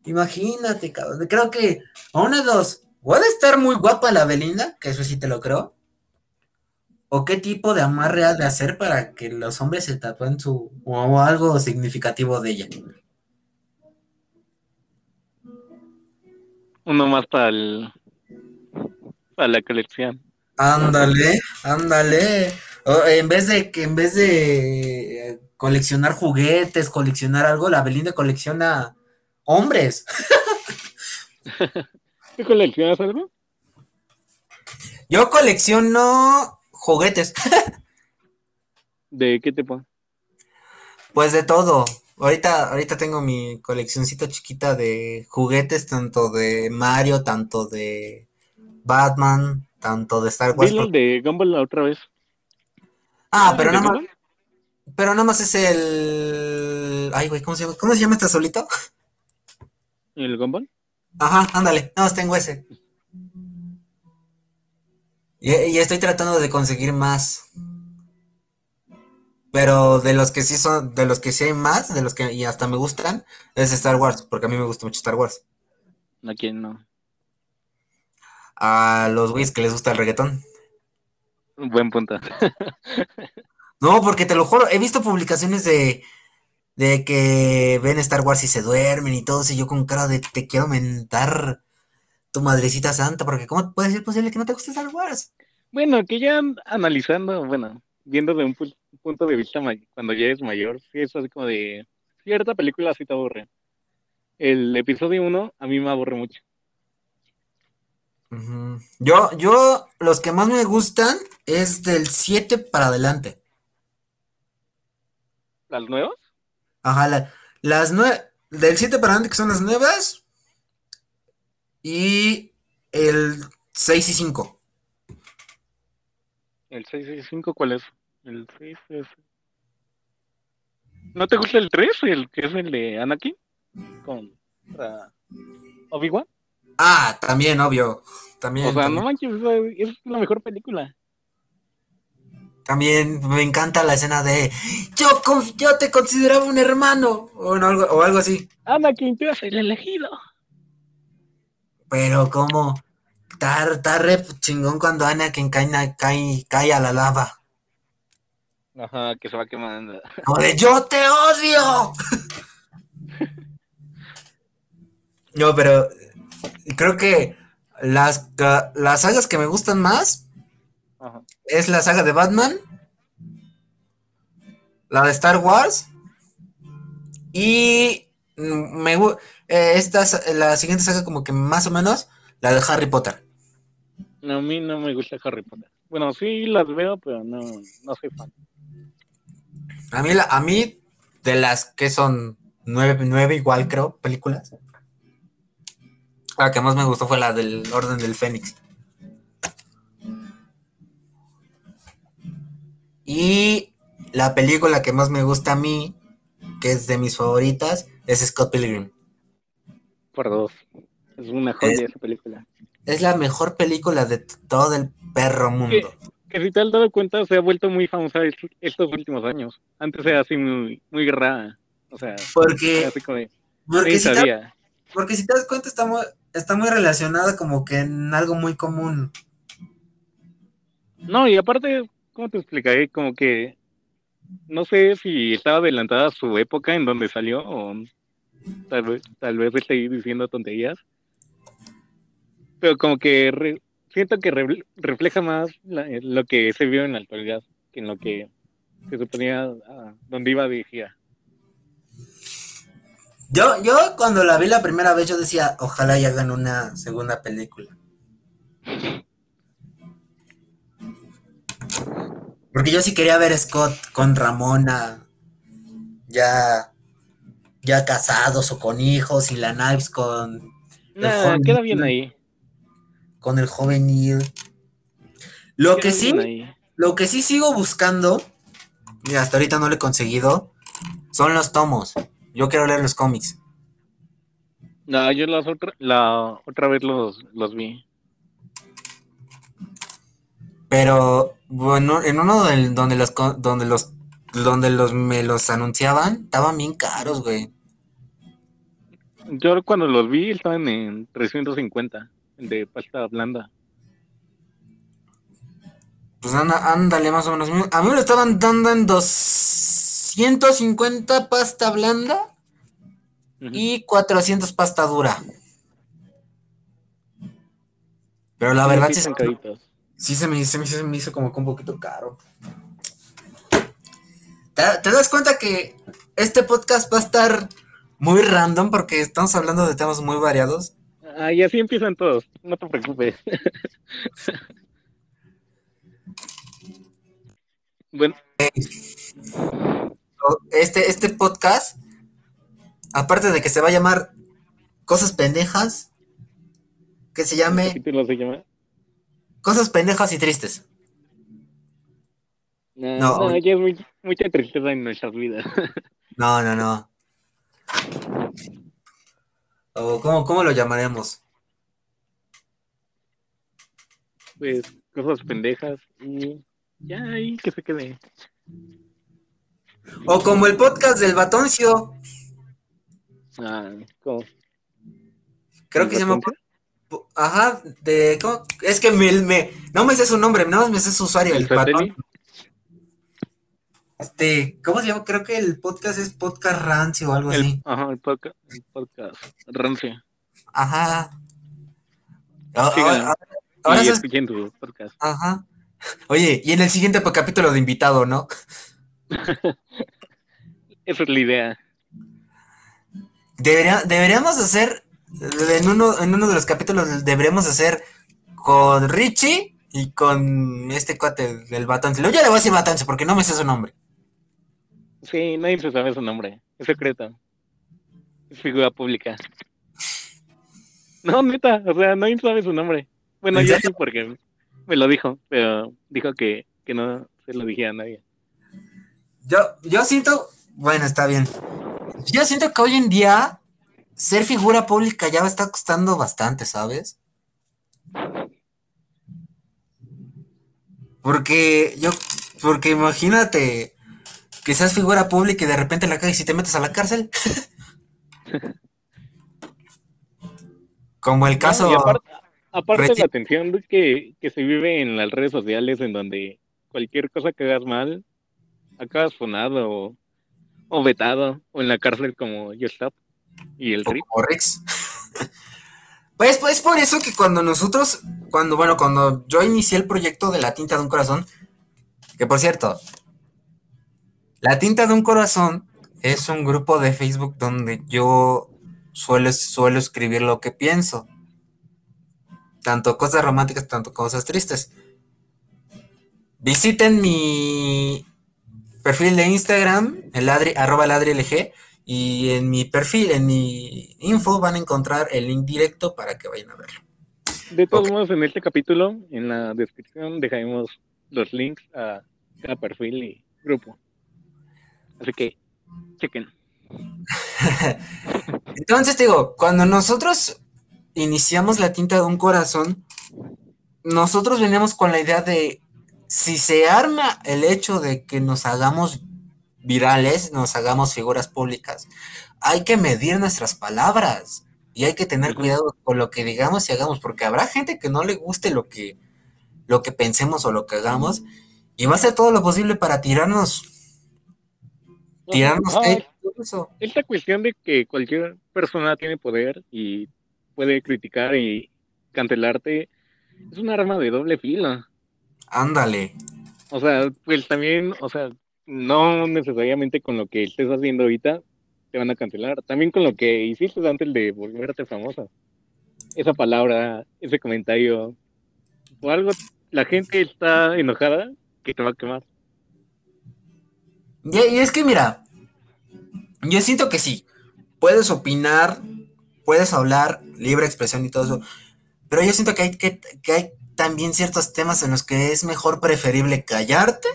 Imagínate, cabrón. Creo que a una de dos. Puede estar muy guapa la Belinda, que eso sí te lo creo. ¿O qué tipo de amarre ha de hacer para que los hombres se tatúen su. o algo significativo de ella? Uno más para para la colección. Ándale, ándale. en vez de que en vez de coleccionar juguetes, coleccionar algo, la Belinda colecciona hombres. [laughs] ¿Qué coleccionas algo? Yo colecciono juguetes. [laughs] ¿De qué tipo? Pues de todo. Ahorita, ahorita tengo mi coleccioncita chiquita de juguetes, tanto de Mario, tanto de Batman, tanto de Star Wars. Dilo de Gumball la otra vez. Ah, pero nada más. Pero nada más es el. Ay, güey, ¿cómo se llama? ¿Cómo se llama este solito? ¿El Gumball? Ajá, ándale, nada más tengo ese. Y, y estoy tratando de conseguir más. Pero de los que sí son, de los que sí hay más, de los que y hasta me gustan, es Star Wars, porque a mí me gusta mucho Star Wars. ¿A quién no? A los güeyes que les gusta el reggaetón. Buen punto. [laughs] no, porque te lo juro, he visto publicaciones de, de que ven Star Wars y se duermen y todo, y yo con cara de te quiero mentar tu madrecita santa, porque ¿cómo puede ser posible que no te guste Star Wars? Bueno, que ya analizando, bueno, viendo de un punto de vista cuando ya eres mayor, sí es así como de cierta película así te aburre. El episodio 1 a mí me aburre mucho. Yo, yo, los que más me gustan es del 7 para adelante. ¿Las nuevas? Ajá, las nuevas, del 7 para adelante que son las nuevas. Y el 6 y 5. ¿El 6 y 5 cuál es? El 6 es... ¿No te gusta el 3? El que es el de Anakin? Con Obi-Wan. Ah, también, obvio. También. O sea, también. no manches, es la mejor película. También me encanta la escena de yo, yo te consideraba un hermano o, no, algo, o algo así. Anakin, tú eres el elegido. Pero como está, chingón cuando Anakin cae, cae, cae a la lava. Ajá, que se va quemando. Como de yo te odio. [laughs] no, pero creo que las, las sagas que me gustan más Ajá. es la saga de Batman, la de Star Wars y me eh, esta la siguiente saga como que más o menos la de Harry Potter. No, a mí no me gusta Harry Potter. Bueno, sí las veo, pero no, no soy fan. A mí, la, a mí de las que son nueve, nueve igual creo, películas. La que más me gustó fue la del Orden del Fénix. Y la película que más me gusta a mí, que es de mis favoritas, es Scott Pilgrim. Por dos. Es una joya es, esa película. Es la mejor película de todo el perro mundo. Que, si te has dado cuenta, se ha vuelto muy famosa estos últimos años. Antes era así muy, muy guerrada. O sea, porque, así como de, porque, si te, porque si te das cuenta, está muy, está muy relacionada como que en algo muy común. No, y aparte, ¿cómo te explicaré? Como que no sé si estaba adelantada su época en donde salió o tal vez, tal vez estoy diciendo tonterías. Pero como que re, siento que re, refleja más la, lo que se vio en la actualidad que en lo que se suponía a donde iba dirigida. Yo, yo cuando la vi la primera vez yo decía, ojalá y hagan una segunda película. Porque yo sí quería ver a Scott con Ramona, ya, ya casados o con hijos, y la Knives con. Nah, queda bien ahí. Con el juvenil. Lo que sí, lo que sí sigo buscando, y hasta ahorita no lo he conseguido, son los tomos. Yo quiero leer los cómics. No, yo las otra, la otra vez los, los vi. Pero bueno, en uno del, donde los donde los donde los me los anunciaban, estaban bien caros, güey. Yo cuando los vi estaban en 350 de pasta blanda. Pues anda, ándale más o menos. A mí me lo estaban dando en 250 pasta blanda uh -huh. y 400 pasta dura. Pero la verdad sí, sí se, me, se, me, se, me, hizo como que un poquito caro. ¿Te, ¿Te, das cuenta que este podcast va a estar muy random porque estamos hablando de temas muy variados? Ah, y así empiezan todos, no te preocupes. [laughs] bueno. Este, este podcast, aparte de que se va a llamar Cosas Pendejas, que se llame... ¿Qué título se llama? Cosas pendejas y tristes. No, no, no ya es muy, mucha tristeza en nuestras vidas. [laughs] No, no, no. O ¿cómo, ¿Cómo lo llamaremos? Pues cosas pendejas y ya ahí que se quede. O como el podcast del Batoncio. Ah, ¿cómo? Creo que se llama Ajá, de. ¿cómo? Es que me, me, No me sé su nombre, no me sé su usuario. ¿El, el patrón. Este, ¿cómo se llama? Creo que el podcast es Podcast Rancio o algo el, así. Ajá, el podcast, el podcast Rancio. Ajá. Ahora, ahora y escuchen tu podcast. Ajá. Oye, y en el siguiente capítulo de invitado, ¿no? [laughs] Esa es la idea. Debería, deberíamos hacer en uno, en uno de los capítulos deberemos hacer con Richie y con este cuate del Batance. Yo le voy a decir Batance porque no me sé su nombre. Sí, nadie se sabe su nombre. Es secreto. Es figura pública. No, neta, o sea, nadie sabe su nombre. Bueno, yo sí porque me lo dijo, pero dijo que, que no se lo dijera a nadie. Yo, yo siento, bueno, está bien. Yo siento que hoy en día ser figura pública ya me está costando bastante, ¿sabes? Porque yo, porque imagínate que seas figura pública y de repente la caes y te metes a la cárcel. Como el caso. aparte, de la atención que, que se vive en las redes sociales, en donde cualquier cosa que hagas mal, acabas fonado o, vetado, o en la cárcel como yo Stop y el RIP. Pues, pues por eso que cuando nosotros, cuando, bueno, cuando yo inicié el proyecto de la tinta de un corazón, que por cierto, la tinta de un corazón es un grupo de Facebook donde yo suelo, suelo escribir lo que pienso. Tanto cosas románticas, tanto cosas tristes. Visiten mi perfil de Instagram, el arroba ladrilg, y en mi perfil, en mi info, van a encontrar el link directo para que vayan a verlo. De todos modos, en este capítulo, en la descripción, dejaremos los links a cada perfil y grupo. Así que, chequen. [laughs] Entonces, digo, cuando nosotros iniciamos la tinta de un corazón, nosotros veníamos con la idea de si se arma el hecho de que nos hagamos virales, nos hagamos figuras públicas, hay que medir nuestras palabras y hay que tener cuidado con lo que digamos y hagamos, porque habrá gente que no le guste lo que, lo que pensemos o lo que hagamos y va a hacer todo lo posible para tirarnos. Tirarnos. Esta cuestión de que cualquier persona tiene poder y puede criticar y cancelarte es un arma de doble fila. Ándale. O sea, pues también, o sea, no necesariamente con lo que estés haciendo ahorita te van a cancelar, también con lo que hiciste antes de volverte famosa. Esa palabra, ese comentario, o algo, la gente está enojada que te va a quemar. Y, es que mira, yo siento que sí, puedes opinar, puedes hablar, libre expresión y todo eso, pero yo siento que hay, que, que hay también ciertos temas en los que es mejor preferible callarte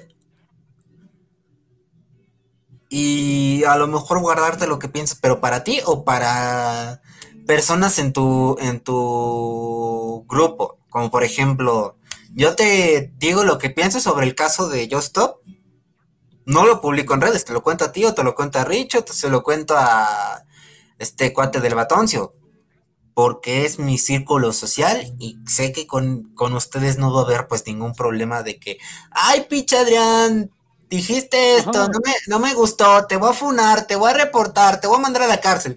y a lo mejor guardarte lo que piensas, pero para ti o para personas en tu, en tu grupo, como por ejemplo, yo te digo lo que pienso sobre el caso de Just Stop, no lo publico en redes, te lo cuento a ti o te lo cuento a Rich o te se lo cuento a este cuate del batoncio, porque es mi círculo social y sé que con, con ustedes no va a haber pues ningún problema de que, ay, picha Adrián, dijiste esto, no me, gustó, te voy a funar, te voy a reportar, te voy a mandar a la cárcel.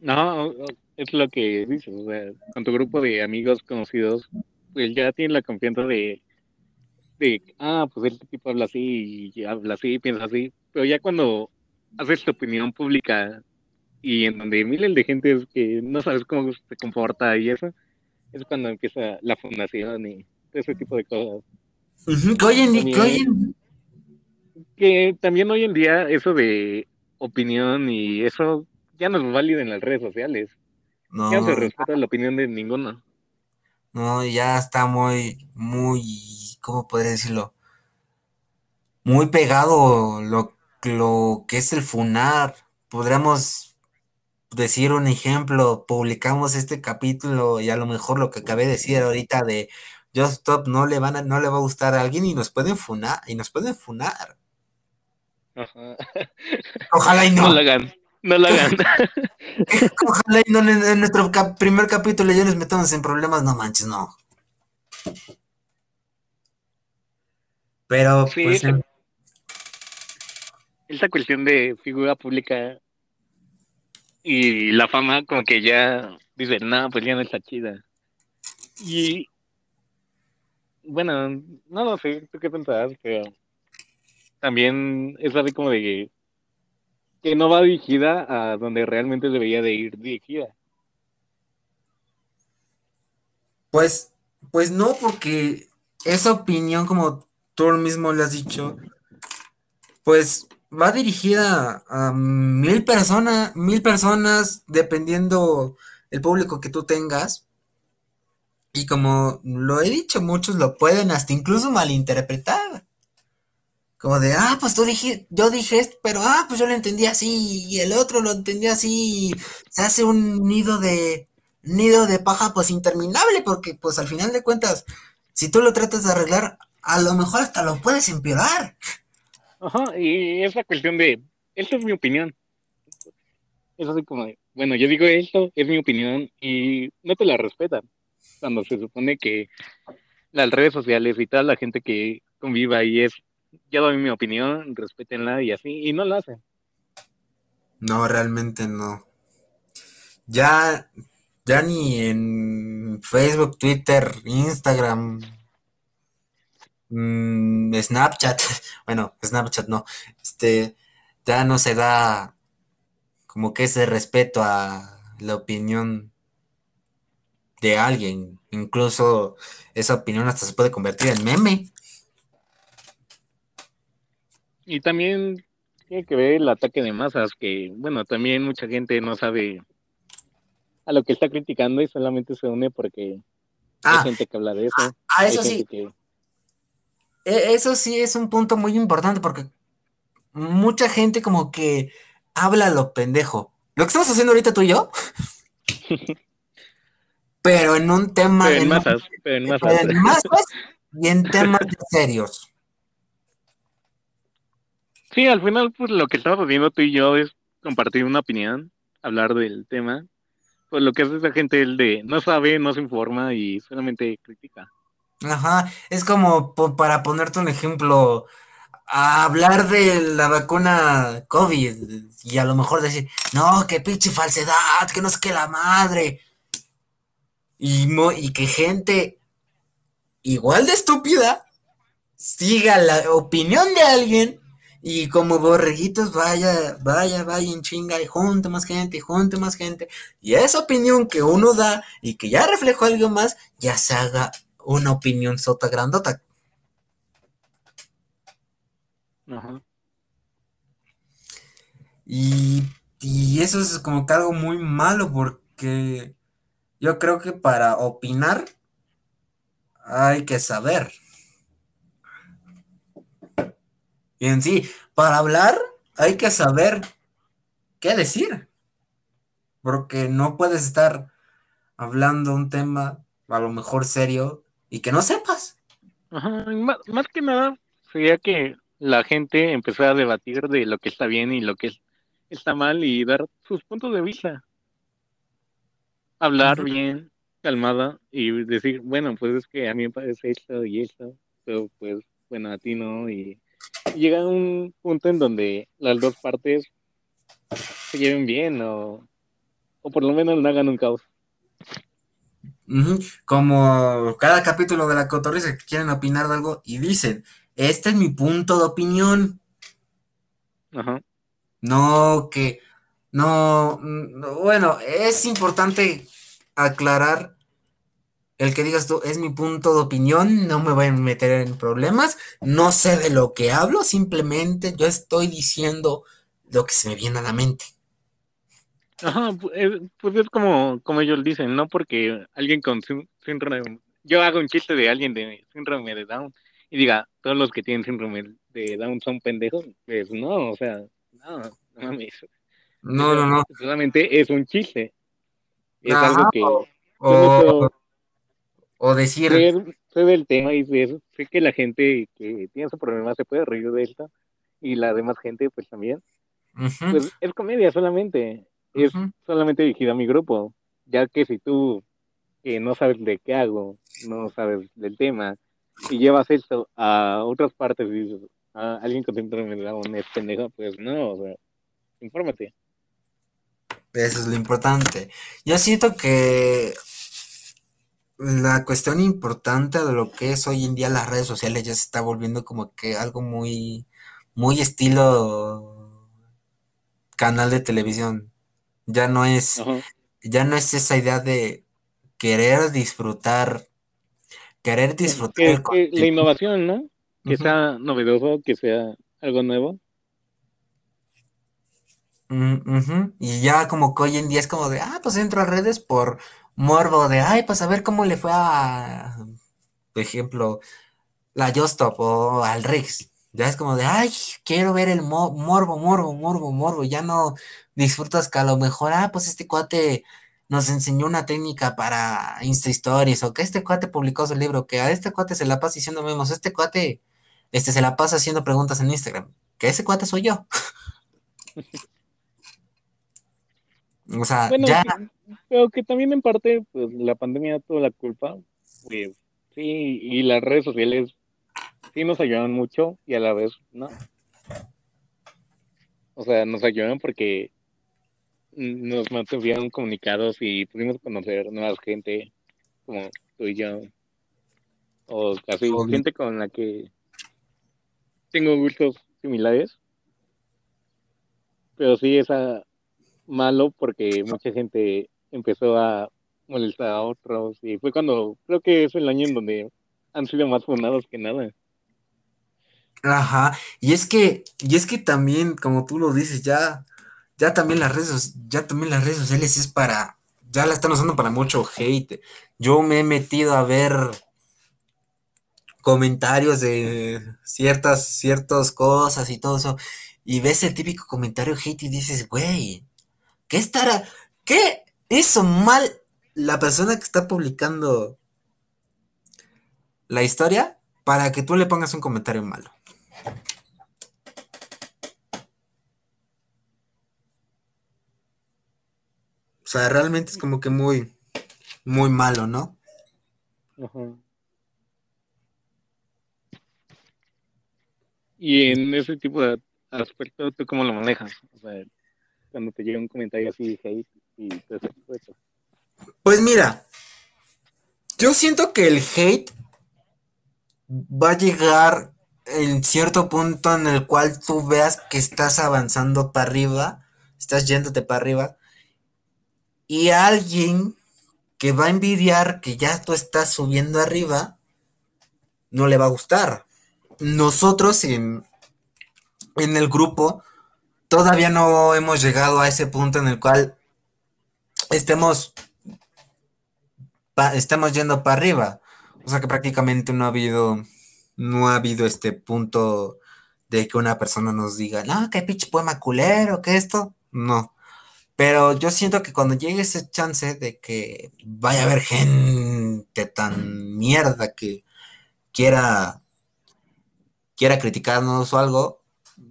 No, es lo que dices, o sea, con tu grupo de amigos conocidos, pues ya tienen la confianza de, de ah, pues este tipo habla así y habla así, piensa así, pero ya cuando haces tu opinión pública y en donde miles de gente que no sabes cómo se comporta y eso, es cuando empieza la fundación y ese tipo de cosas. Uh que también hoy en día eso de opinión y eso ya no es válido en las redes sociales. No. Ya no se respeta la opinión de ninguno. No, ya está muy, muy, ¿cómo podría decirlo? Muy pegado lo, lo que es el FUNAR. Podríamos decir un ejemplo, publicamos este capítulo y a lo mejor lo que acabé de decir ahorita de Just Stop no le van a, no le va a gustar a alguien y nos pueden funar, y nos pueden funar. Ojalá y [laughs] no. No lo hagan. No lo hagan. [laughs] Ojalá y no en, nuestro primer capítulo ya nos metamos en problemas, no manches, no. Pero, sí, pues. Esta, cuestión de figura pública y la fama, como que ya dicen, no, pues ya no está chida. Y. Bueno, no lo sé, ¿tú qué pensabas? Pero también es así como de que, no va dirigida a donde realmente debería de ir dirigida. Pues, pues no, porque esa opinión, como tú mismo le has dicho, pues va dirigida a mil personas, mil personas, dependiendo el público que tú tengas. Y como lo he dicho, muchos lo pueden hasta incluso malinterpretar. Como de, ah, pues tú dijiste, yo dije esto, pero ah, pues yo lo entendí así, y el otro lo entendió así, y se hace un nido de, nido de paja pues interminable, porque pues al final de cuentas, si tú lo tratas de arreglar, a lo mejor hasta lo puedes empeorar. Ajá, y es la cuestión de, esto es mi opinión. Es así como de, bueno, yo digo esto, es mi opinión, y no te la respetan. Cuando se supone que las redes sociales y toda la gente que conviva ahí es yo doy mi opinión, respétenla y así, y no lo hacen. No, realmente no. Ya, ya ni en Facebook, Twitter, Instagram, mm, Snapchat, [laughs] bueno, Snapchat no, este, ya no se da como que ese respeto a la opinión de alguien. Incluso esa opinión hasta se puede convertir en meme. Y también tiene que ver el ataque de masas, que bueno, también mucha gente no sabe a lo que está criticando y solamente se une porque hay ah. gente que habla de eso. Ah, ah eso sí. E, eso sí es un punto muy importante porque mucha gente como que habla lo pendejo. Lo que estamos haciendo ahorita tú y yo. [laughs] pero en un tema... Pero en, masas, pero en masas. en masas y en temas serios. Sí, al final, pues lo que estamos haciendo tú y yo es compartir una opinión, hablar del tema. Pues lo que hace esa gente el de no sabe, no se informa y solamente critica. Ajá, es como para ponerte un ejemplo, hablar de la vacuna COVID y a lo mejor decir, no, que pinche falsedad, que no es que la madre. Y, y que gente igual de estúpida siga la opinión de alguien y como borreguitos, vaya, vaya, vaya en chinga y junte más gente, y junte más gente. Y esa opinión que uno da y que ya reflejó algo más, ya se haga una opinión sota grandota. Ajá. Y, y eso es como que algo muy malo porque yo creo que para opinar hay que saber. Y en sí, para hablar hay que saber qué decir. Porque no puedes estar hablando un tema a lo mejor serio y que no sepas. Más, que nada sería que la gente empezara a debatir de lo que está bien y lo que está mal y dar sus puntos de vista. Hablar bien, calmada y decir, bueno, pues es que a mí me parece esto y esto, pero pues bueno, a ti no y llega un punto en donde las dos partes se lleven bien o, por lo menos no hagan un caos. Como cada capítulo de la cotorriza que quieren opinar de algo y dicen, este es mi punto de opinión. Ajá. No, que, no, bueno, es importante aclarar el que digas tú es mi punto de opinión, no me voy a meter en problemas, no sé de lo que hablo, simplemente yo estoy diciendo lo que se me viene a la mente. Ajá, pues es como, como ellos dicen, no porque alguien con síndrome, yo hago un chiste de alguien de síndrome de Down y diga, todos los que tienen síndrome de Down son pendejos, pues no, o sea, no, no mames. No, no, no. Solamente es un chiste. Es algo que... O decir. Sé, del tema y sé, sé, que la gente que tiene su problema se puede reír de esto y la demás gente, pues también. Pues es comedia solamente. Es solamente dirigida a mi grupo. Ya que si tú, que no sabes de qué hago, no sabes del tema, y llevas esto a otras partes y dices, a alguien que te un es pendejo, pues no, o sea, infórmate. Eso es lo importante. Yo siento que la cuestión importante de lo que es hoy en día las redes sociales ya se está volviendo como que algo muy, muy estilo canal de televisión. Ya no es, ya no es esa idea de querer disfrutar, querer disfrutar. la innovación, ¿no? Que sea novedoso, que sea algo nuevo. Mm, y ya como que hoy en día es como de, ah, pues entro a redes por morbo de, ay, pues a ver cómo le fue a, por ejemplo, la Justop o al Rex. Ya es como de, ay, quiero ver el morbo, morbo, morbo, morbo. Ya no disfrutas que a lo mejor, ah, pues este cuate nos enseñó una técnica para Insta Stories, o que este cuate publicó su libro, que a este cuate se la pasa diciendo memes, este cuate este, se la pasa haciendo preguntas en Instagram, que ese cuate soy yo. [laughs] o sea, ya... pero que también en parte, pues la pandemia tuvo la culpa, pues, sí, y las redes sociales sí nos ayudan mucho y a la vez no. O sea, nos ayudan porque nos mantuvieron comunicados y pudimos conocer nuevas gente como tú y yo. O casi gente con la que tengo gustos similares. Pero sí es malo porque mucha gente empezó a molestar a otros y fue cuando creo que es el año en donde han sido más fundados que nada. Ajá, y es que, y es que también, como tú lo dices, ya, ya también las redes, ya también las redes sociales es para, ya la están usando para mucho hate. Yo me he metido a ver comentarios de ciertas, ciertas cosas y todo eso, y ves el típico comentario hate y dices, güey, ¿qué estará, qué hizo mal la persona que está publicando la historia para que tú le pongas un comentario malo? O sea, realmente es como que muy, muy malo, ¿no? Y en ese tipo de aspecto, ¿tú cómo lo manejas? O sea, cuando te llega un comentario así de hate y Pues mira, yo siento que el hate va a llegar en cierto punto en el cual tú veas que estás avanzando para arriba, estás yéndote para arriba, y alguien que va a envidiar que ya tú estás subiendo arriba, no le va a gustar. Nosotros en, en el grupo todavía no hemos llegado a ese punto en el cual estemos, estemos yendo para arriba. O sea que prácticamente no ha habido no ha habido este punto de que una persona nos diga, no, qué pinche poema culero, que esto, no. Pero yo siento que cuando llegue ese chance de que vaya a haber gente tan mierda que quiera, quiera criticarnos o algo,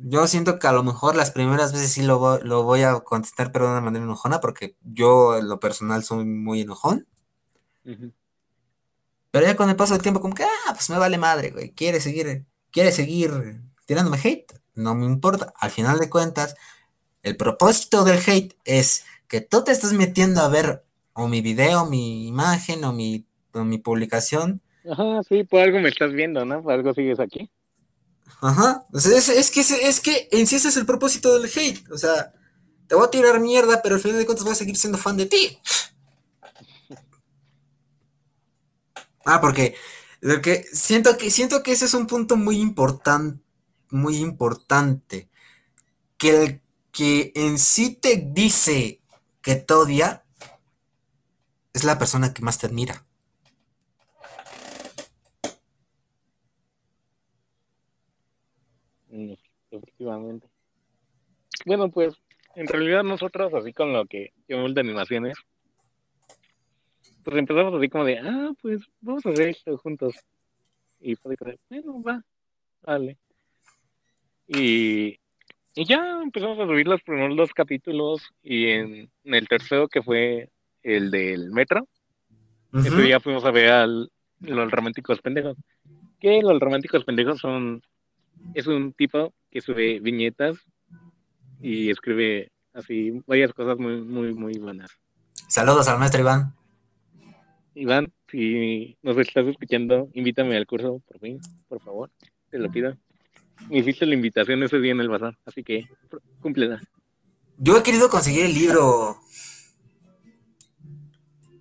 yo siento que a lo mejor las primeras veces sí lo, voy a contestar, pero de una manera enojona, porque yo en lo personal soy muy enojón. Pero ya con el paso del tiempo, como que, ah, pues me vale madre, güey. Quiere seguir, quiere seguir tirándome hate. No me importa. Al final de cuentas, el propósito del hate es que tú te estás metiendo a ver o mi video, mi imagen o mi, mi publicación. Ajá, sí, por algo me estás viendo, ¿no? Por algo sigues aquí. Ajá. O es, que, es que en sí ese es el propósito del hate. O sea, te voy a tirar mierda, pero al final de cuentas voy a seguir siendo fan de ti. Ah, porque, siento que siento que ese es un punto muy importante, muy importante. Que el que en sí te dice que te odia es la persona que más te admira. Efectivamente. Bueno, pues en realidad nosotros, así con lo que llamamos de animaciones, pues empezamos así como de, ah, pues vamos a hacer esto juntos. Y fue de, bueno, va, vale. Y, y ya empezamos a subir los primeros dos capítulos y en, el tercero que fue el del metro, ese día fuimos a ver al, los románticos pendejos. Que los románticos pendejos son, es un tipo que sube viñetas y escribe así varias cosas muy, muy, muy buenas. Saludos al maestro Iván. Iván, si nos estás escuchando, invítame al curso, por fin, por favor, te lo pido. Me hiciste la invitación ese día en el bazar, así que cúmplela. Yo he querido conseguir el libro.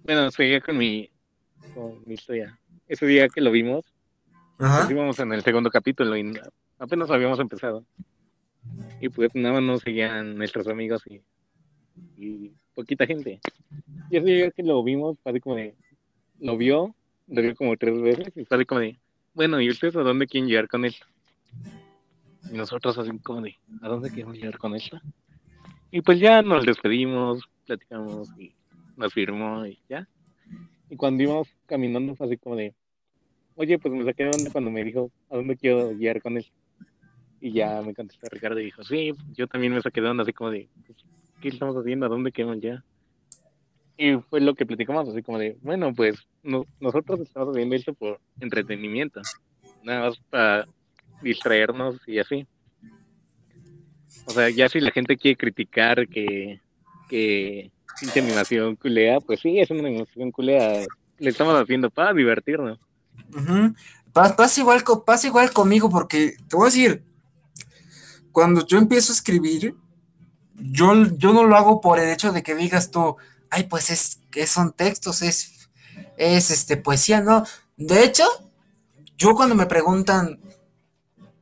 Bueno, seguía con mi, con mi historia. Ese día que lo vimos, íbamos en el segundo capítulo y apenas habíamos empezado. Y pues nada más nos seguían nuestros amigos y, poquita gente. Y ese día que lo vimos, fue como de, lo vio, lo vio como tres veces y fue como de, bueno, ¿y ustedes a dónde quieren llegar con esto? Y nosotros así como de, ¿a dónde queremos llegar con esto? Y pues ya nos despedimos, platicamos y nos firmó y ya. Y cuando íbamos caminando fue así como de, oye, pues me saqué de onda cuando me dijo, ¿a dónde quiero guiar con esto? Y ya me contestó Ricardo y dijo, sí, yo también me saqué de así como de, pues, ¿qué estamos haciendo? ¿A dónde queremos ya? Y fue lo que platicamos, así como de, bueno, pues nosotros estamos haciendo esto por entretenimiento, nada más para distraernos y así. O sea, ya si la gente quiere criticar que, que animación culea, pues sí, es una animación culea. Le estamos haciendo para divertirnos. pasa, igual, igual conmigo, porque te voy a decir, cuando yo empiezo a escribir, yo, yo no lo hago por el hecho de que digas tú, ay, pues es que son textos, es, es este poesía, no. De hecho, yo cuando me preguntan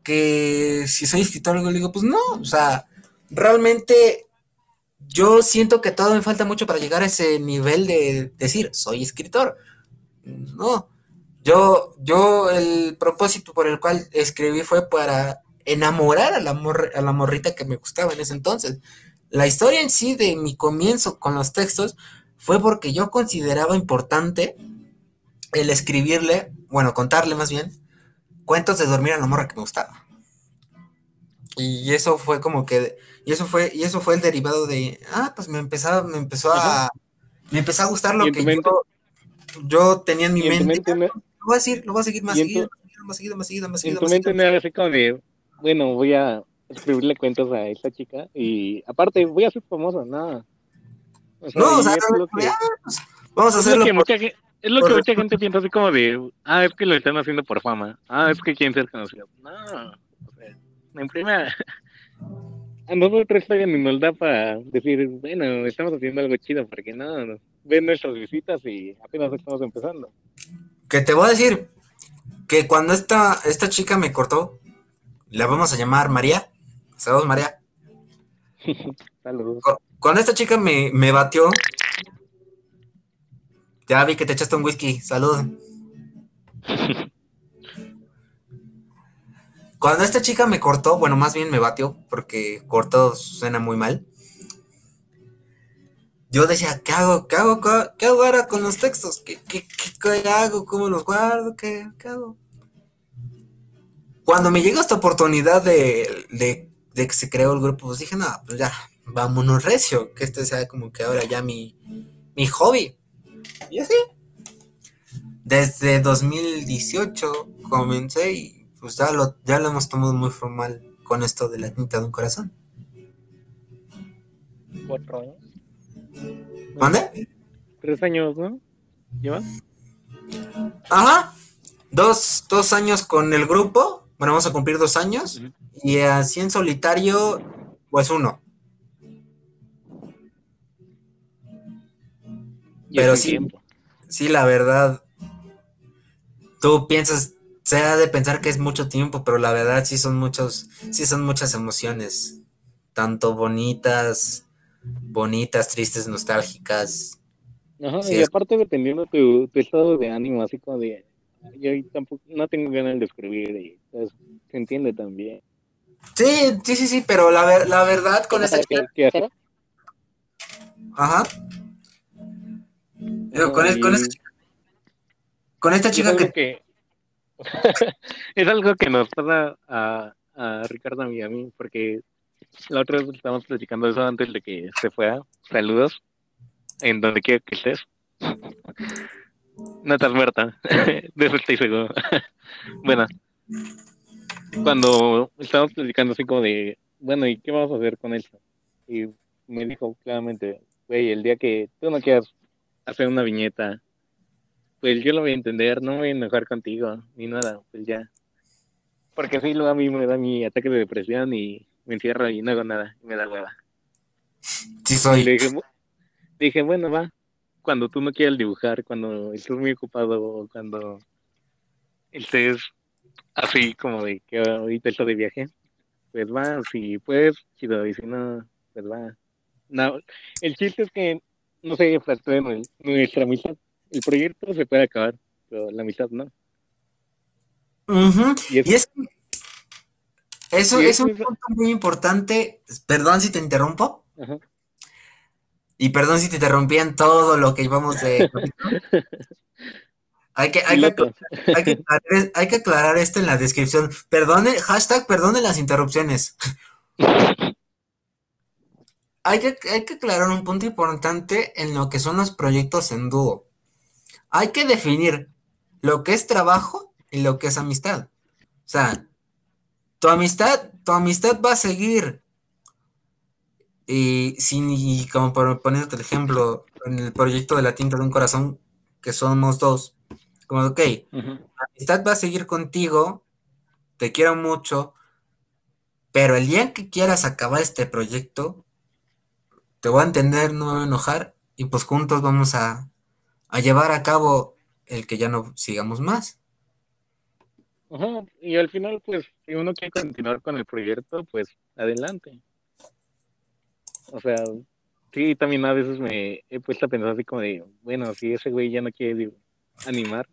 que si soy escritor, yo digo, pues no, o sea, realmente yo siento que todo me falta mucho para llegar a ese nivel de decir, soy escritor. No, yo, yo el propósito por el cual escribí fue para enamorar a la, a la morrita que me gustaba en ese entonces. La historia en sí de mi comienzo con los textos fue porque yo consideraba importante el escribirle, bueno, contarle más bien, cuentos de dormir a la morra que me gustaba. Y eso fue como que, y eso fue, y eso fue el derivado de, ah, pues me empezaba, me empezó a, me empezó a gustar lo que yo, yo, tenía en mi mente. lo voy a decir, lo voy a seguir más seguido, más seguido, más seguido, más seguido. En tu mente me así como de, bueno, voy a escribirle cuentos a esta chica y aparte voy a ser famosa, nada. no, o sea, pues, vamos a hacerlo. Es lo que, mucha, es lo que mucha gente piensa así como de, ah, es que lo están haciendo por fama, ah, es que quieren ser conocidos. No, o sea, en primera, a nosotros también ni nos da para decir, bueno, estamos haciendo algo chido, porque no, ven nuestras visitas y apenas estamos empezando. Que te voy a decir que cuando esta, esta chica me cortó, la vamos a llamar María. Saludos, María. [laughs] Saludos. Cuando esta chica me, me batió, ya vi que te echaste un whisky. Salud. [laughs] Cuando esta chica me cortó, bueno, más bien me batió, porque cortó suena muy mal. Yo decía, ¿qué hago? ¿Qué hago? ¿Qué hago ahora con los textos? ¿Qué, qué, hago? ¿Cómo los guardo? ¿Qué, qué hago? Cuando me llegó esta oportunidad de, que se creó el grupo, pues dije, no, pues ya, vámonos recio, que este sea como que ahora ya mi, mi hobby. Y así. Desde 2018 comencé y pues ya lo, ya lo hemos tomado muy formal con esto de la tinta de un corazón. ¿Cuatro años? ¿Mande? Tres años, ¿no? ¿Llevas? Ajá. Dos, dos años con el grupo. Bueno, vamos a cumplir dos años. Y así en solitario, pues uno. Pero sí, sí, la verdad, tú piensas, se ha de pensar que es mucho tiempo, pero la verdad sí son muchos, sí son muchas emociones, tanto bonitas, bonitas, tristes, nostálgicas. Ajá, y aparte dependiendo de tu, estado de ánimo, así como de, yo tampoco, no tengo ganas de escribir, y se entiende también. Sí, sí, sí, sí, pero la, la verdad con esta chica... Ajá. con, esta chica... Con esta chica que [laughs] es algo que nos pasa a, a Ricardo y a mí, porque la otra vez estábamos platicando eso antes de que se fuera. Saludos, en donde quiera que estés. [laughs] No estás muerta, [laughs] de eso estoy seguro. bueno, cuando estábamos platicando así como de, bueno, ¿y qué vamos a hacer con esto? Y me dijo claramente, güey, el día que tú no quieras hacer una viñeta pues yo lo voy a entender, no voy a enojar contigo, ni nada, pues ya. Porque así luego a mí me da mi ataque de depresión y me encierro y no hago nada, y me da hueva. Sí soy. dije, bueno, va, cuando tú no quieras dibujar, cuando estés muy ocupado cuando estés así como de que ahorita estoy de viaje, pues va, si puedes, chido, y si no, pues va. No, el chiste es que no se fracture nuestra amistad. El proyecto se puede acabar, pero la amistad no. y, es, eso, es un punto muy importante. Perdón si te interrumpo. Y perdón si te interrumpí en todo lo que llevamos de. [laughs] hay, que, hay, que, hay, que aclarar, esto en la descripción. Perdone, hashtag perdone las interrupciones. [laughs] hay, que, hay que aclarar un punto importante en lo que son los proyectos en dúo. Hay que definir lo que es trabajo y lo que es amistad. O sea, tu amistad, tu amistad va a seguir. Y, sin, como por, poniéndote el ejemplo, en el proyecto de la tinta de un corazón, que somos dos, como, ok, la amistad va a seguir contigo, te quiero mucho, pero el día que quieras acabar este proyecto, te voy a entender, no me voy a enojar, y pues juntos vamos a, a llevar a cabo el que ya no sigamos más. Y al final, pues, si uno quiere continuar con el proyecto, pues adelante. O sea, sí, también a veces me he puesto a pensar así como de, bueno, si ese güey ya no quiere animar,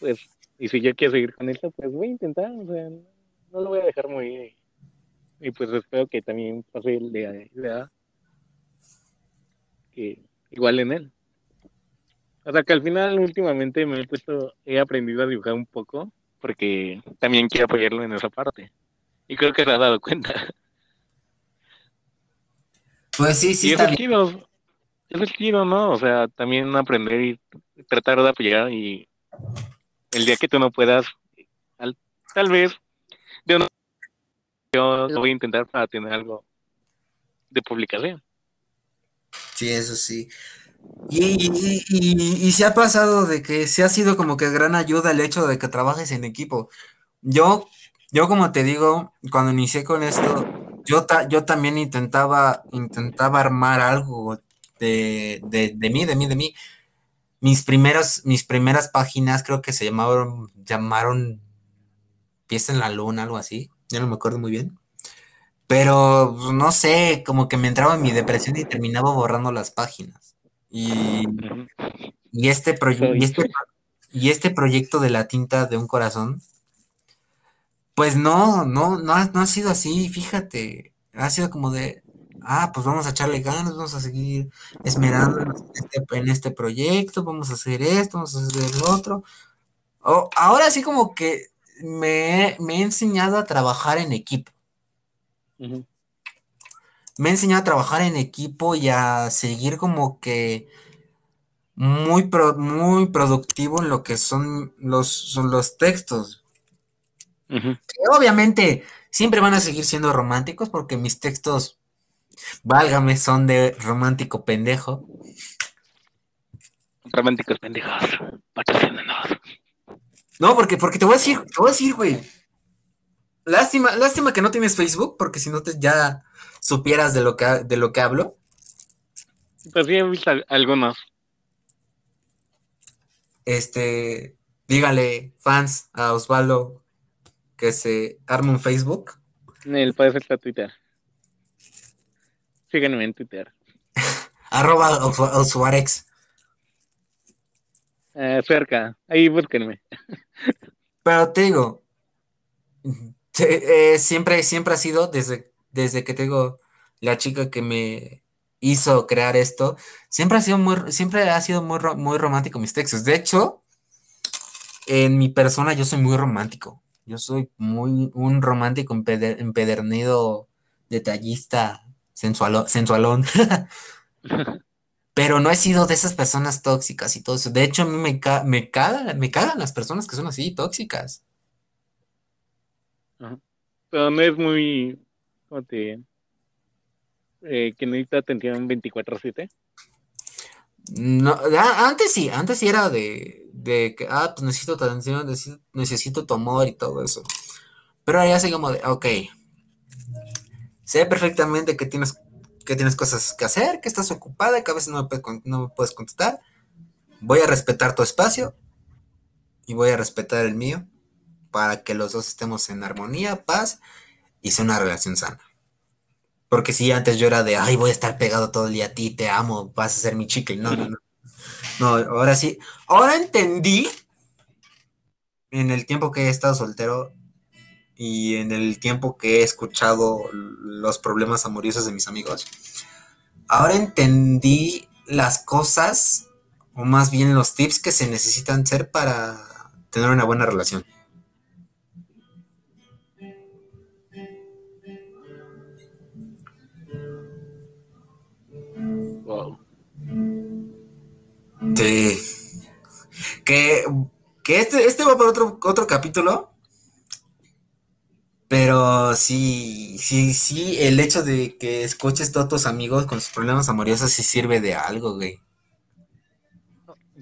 pues, y si yo quiero seguir con esto, pues voy a intentar, o sea, no lo voy a dejar muy Y pues espero que también pase el de edad, que igual en él. O sea que al final últimamente me he puesto, he aprendido a dibujar un poco porque también quiero apoyarlo en esa parte. Y creo que se ha dado cuenta. Pues sí, sí. Y es chido, es chido, ¿no? O sea, también aprender y tratar de apoyar y el día que tú no puedas, tal vez, yo lo voy a intentar para tener algo de publicación. Sí, eso sí. Y, y, se ha pasado de que se ha sido como que gran ayuda el hecho de que trabajes en equipo. Yo, yo como te digo, cuando inicié con esto, yo, yo también intentaba, intentaba armar algo de, de, mí, de mí, de mí. Mis primeras, mis primeras páginas creo que se llamaron, llamaron Pies en la Luna, algo así. Ya no me acuerdo muy bien. Pero pues, no sé, como que me entraba en mi depresión y terminaba borrando las páginas. Y, este, y, este, y este proyecto de la tinta de un corazón, pues no, no, no ha, no ha sido así, fíjate. Ha sido como de, ah, pues vamos a echarle ganas, vamos a seguir esmerándonos en este, en este proyecto, vamos a hacer esto, vamos a hacer el otro. ahora sí como que me, he enseñado a trabajar en equipo me ha enseñado a trabajar en equipo y a seguir como que muy, muy productivo en lo que son los, son los textos. obviamente siempre van a seguir siendo románticos porque mis textos, válgame, son de romántico pendejo. Románticos pendejos, No, porque, porque te voy a decir, te voy a decir, güey. Lástima, lástima que no tienes Facebook, porque si no te ya supieras de lo que, de lo que hablo. Pues sí, he visto algunos. Este, dígale, fans, a Osvaldo que se arme un Facebook. Él puede ser Twitter. Síganme en Twitter. [laughs] Arroba Oswarex. Eh, cerca, ahí búsquenme. [laughs] Pero te digo, eh, siempre, siempre ha sido desde desde que tengo la chica que me hizo crear esto, siempre ha sido muy, siempre ha sido muy, muy romántico mis textos. De hecho, en mi persona yo soy muy romántico. Yo soy muy un romántico empedernido, detallista, sensualo, sensualón. [laughs] [laughs] Pero no he sido de esas personas tóxicas y todo eso. De hecho, a mí me, me, cagan, me cagan las personas que son así, tóxicas. Pero no es muy te, eh, que necesita atención 24/7? No, antes sí, antes sí era de, de que, ah, pues necesito atención, necesito, tu amor y todo eso. Pero ahora ya sé como de, ok, sé perfectamente que tienes, que tienes cosas que hacer, que estás ocupada, que a veces no me, puedes, no me puedes contestar. Voy a respetar tu espacio y voy a respetar el mío para que los dos estemos en armonía, paz hice una relación sana. Porque si antes yo era de, ay, voy a estar pegado todo el día a ti, te amo, vas a ser mi chicle. No, no, no. No, ahora sí. Ahora entendí, en el tiempo que he estado soltero y en el tiempo que he escuchado los problemas amorosos de mis amigos, ahora entendí las cosas, o más bien los tips que se necesitan ser para tener una buena relación. Sí. Que, que este, este va por otro, otro capítulo. Pero sí, sí, sí, el hecho de que escuches todos tus amigos con sus problemas amorosos sí sirve de algo, güey.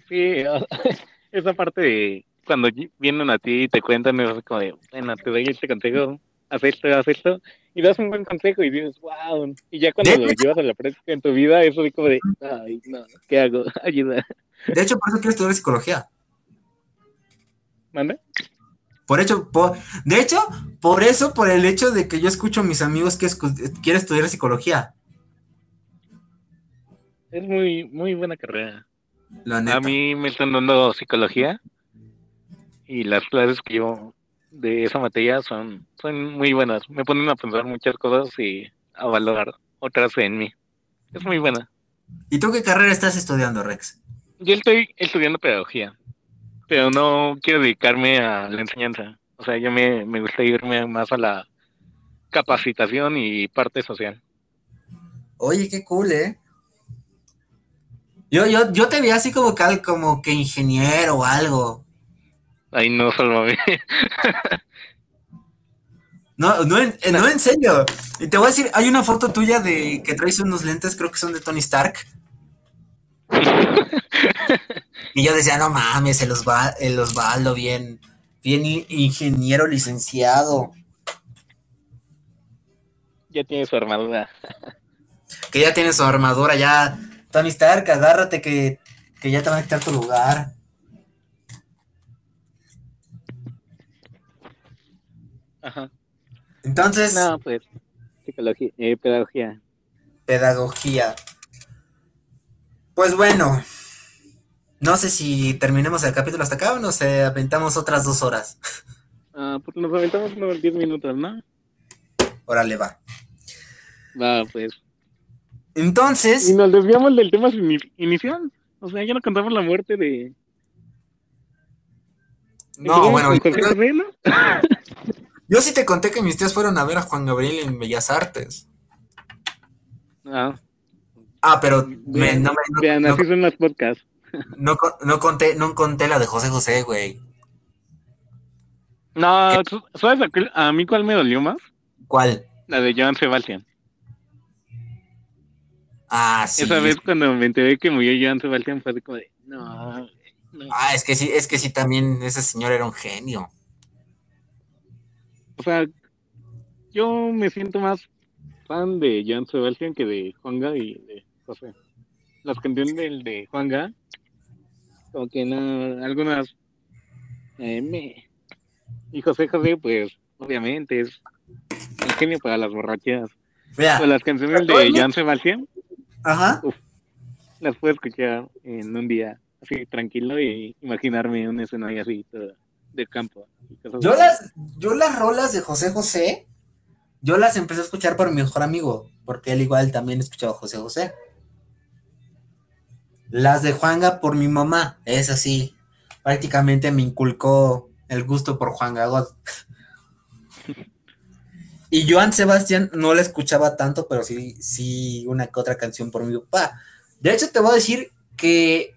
Sí, [laughs] esa parte de cuando vienen a ti y te cuentan, es como de, bueno, te doy este consejo, haz esto, haz esto, y das un buen consejo y dices, wow, y ya cuando lo llevas a la práctica en tu vida, eso es como de, ay, no, ¿qué hago? [laughs] Ayuda. De hecho, por eso quiero estudiar psicología. ¿Mande? Por hecho, de hecho, por eso, por el hecho de que yo escucho a mis amigos que quieren estudiar psicología. Es muy, muy buena carrera. A mí me están dando psicología y las clases que yo de esa materia son, son muy buenas. Me ponen a pensar muchas cosas y a valorar otras en mí. Es muy buena. ¿Y tú qué carrera estás estudiando, Rex? Yo estoy estudiando pedagogía, pero no quiero dedicarme a la enseñanza. O sea, yo me, me gusta irme más a la capacitación y parte social. Oye, qué cool, ¿eh? Yo, yo, yo te vi así como que, como que ingeniero o algo. Ay, no, solo mí. [laughs] no, no, en, no, en [laughs] serio. Y te voy a decir, hay una foto tuya de que traes unos lentes, creo que son de Tony Stark. [laughs] y yo decía, no mames, el, Osvaldo, el Osvaldo bien, bien ingeniero licenciado. Ya tiene su armadura. [laughs] que ya tiene su armadura, ya. Tony Stark, agárrate que, que ya te van a quitar tu lugar. Ajá. Entonces. No, pues. Psicología, eh, pedagogía. Pedagogía. Pues bueno. No sé si terminemos el capítulo hasta acá o nos aventamos otras dos horas. [laughs] Ah, pues nos aventamos unos 10 minutos, ¿no? Órale, va. Va, pues. Entonces. Y nos desviamos del tema inicial. O sea, ya no contamos la muerte de. No, bueno. [laughs] Yo sí te conté que mis tías fueron a ver a Juan Gabriel en Bellas Artes. Ah. Ah, pero me, no me. Vean, así son las podcasts. [laughs] No, no, conté, no conté la de José José, güey. No, ¿sabes a, mí cuál me dolió más? ¿Cuál? La de Joan Sebastián. Ah, sí. Esa vez cuando me enteré que murió Joan Sebastián fue como de, no, no. Ah, es que sí, es que sí también ese señor era un genio o sea, yo me siento más fan de Jan Sebastián que de Juanga y de José. Las canciones del de Juanga, como que no, algunas eh, me... Y José José, pues, obviamente es un genio para las borracheras. Pues las canciones de Jan Sebastián, Ajá. las puedo escuchar en un día así tranquilo y imaginarme un escenario así todo del campo. Yo las, yo las rolas de José José, yo las empecé a escuchar por mi mejor amigo, porque él igual también escuchaba José José. Las de Juanga por mi mamá, es así. Prácticamente me inculcó el gusto por Juan Gagot. [laughs] y Joan Sebastián no la escuchaba tanto, pero sí, sí, una que otra canción por mi papá. De hecho, te voy a decir que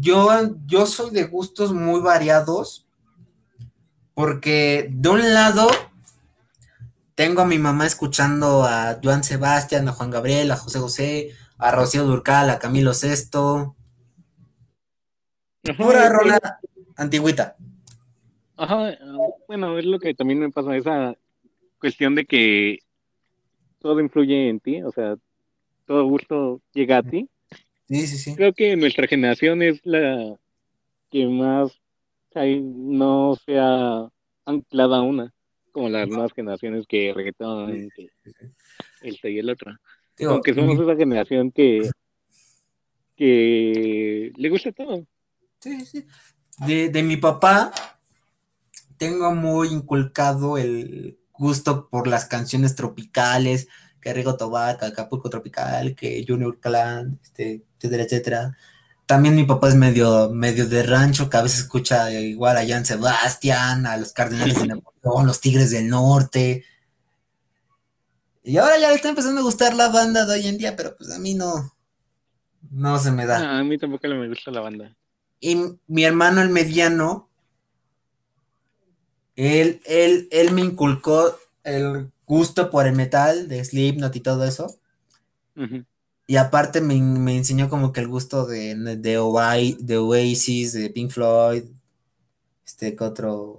yo, yo soy de gustos muy variados porque de un lado tengo a mi mamá escuchando a Joan Sebastián, a Juan Gabriel, a José José, a Rocío Durcal, a Camilo Sesto. Pura rola antigüita. Ajá, bueno, es lo que también me pasa, esa cuestión de que todo influye en ti, o sea, todo gusto llega a ti. Sí, sí, sí. Creo que nuestra generación es la que más no sea anclada una. como las nuevas generaciones que reggaetón, que este y el otro. Aunque somos esa generación que, que le gusta todo. Sí, sí. De, de mi papá tengo muy inculcado el gusto por las canciones tropicales, que Rigo Tobar, Acapulco Tropical, que Junior Clan, este, etcétera, etcétera. También mi papá es medio, medio de rancho, que a veces escucha igual a Jan Sebastián, a los Cardenales de [laughs] Napoleón, los Tigres del Norte. Y ahora ya le está empezando a gustar la banda de hoy en día, pero pues a mí no, no se me da. a mí tampoco me gusta la banda. Y mi hermano el mediano, él, él, él me inculcó el gusto por el metal de Slipknot y todo eso. Y aparte me, enseñó como que el gusto de, de, de, Oasis, de Pink Floyd, este, que otro...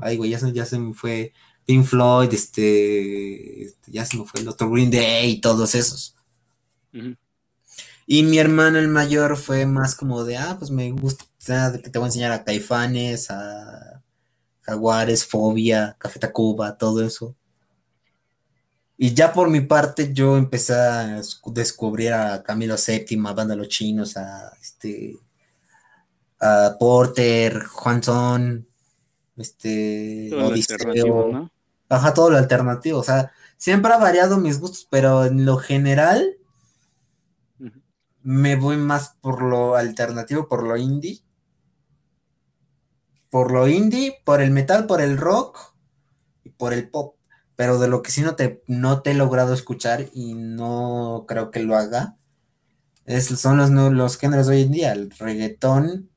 Ay, güey, ya se, ya se me fue Pink Floyd, este, este, ya se me fue el otro Green Day y todos esos. Y mi hermano el mayor fue más como de, ah, pues me gusta, que te voy a enseñar a Caifanes, a Jaguares, Fobia, Café Tacuba, todo eso. Y ya por mi parte, yo empecé a descubrir a Camilo VII, a Banda Los Chinos, a este a Porter, Juanson, este Odiseo, ajá, todo lo alternativo. O sea, siempre ha variado mis gustos, pero en lo general me voy más por lo alternativo, por lo indie. Por lo indie, por el metal, por el rock y por el pop pero de lo que sí no te, no te he logrado escuchar y no creo que lo haga, es, son los, los géneros de hoy en día, el reggaetón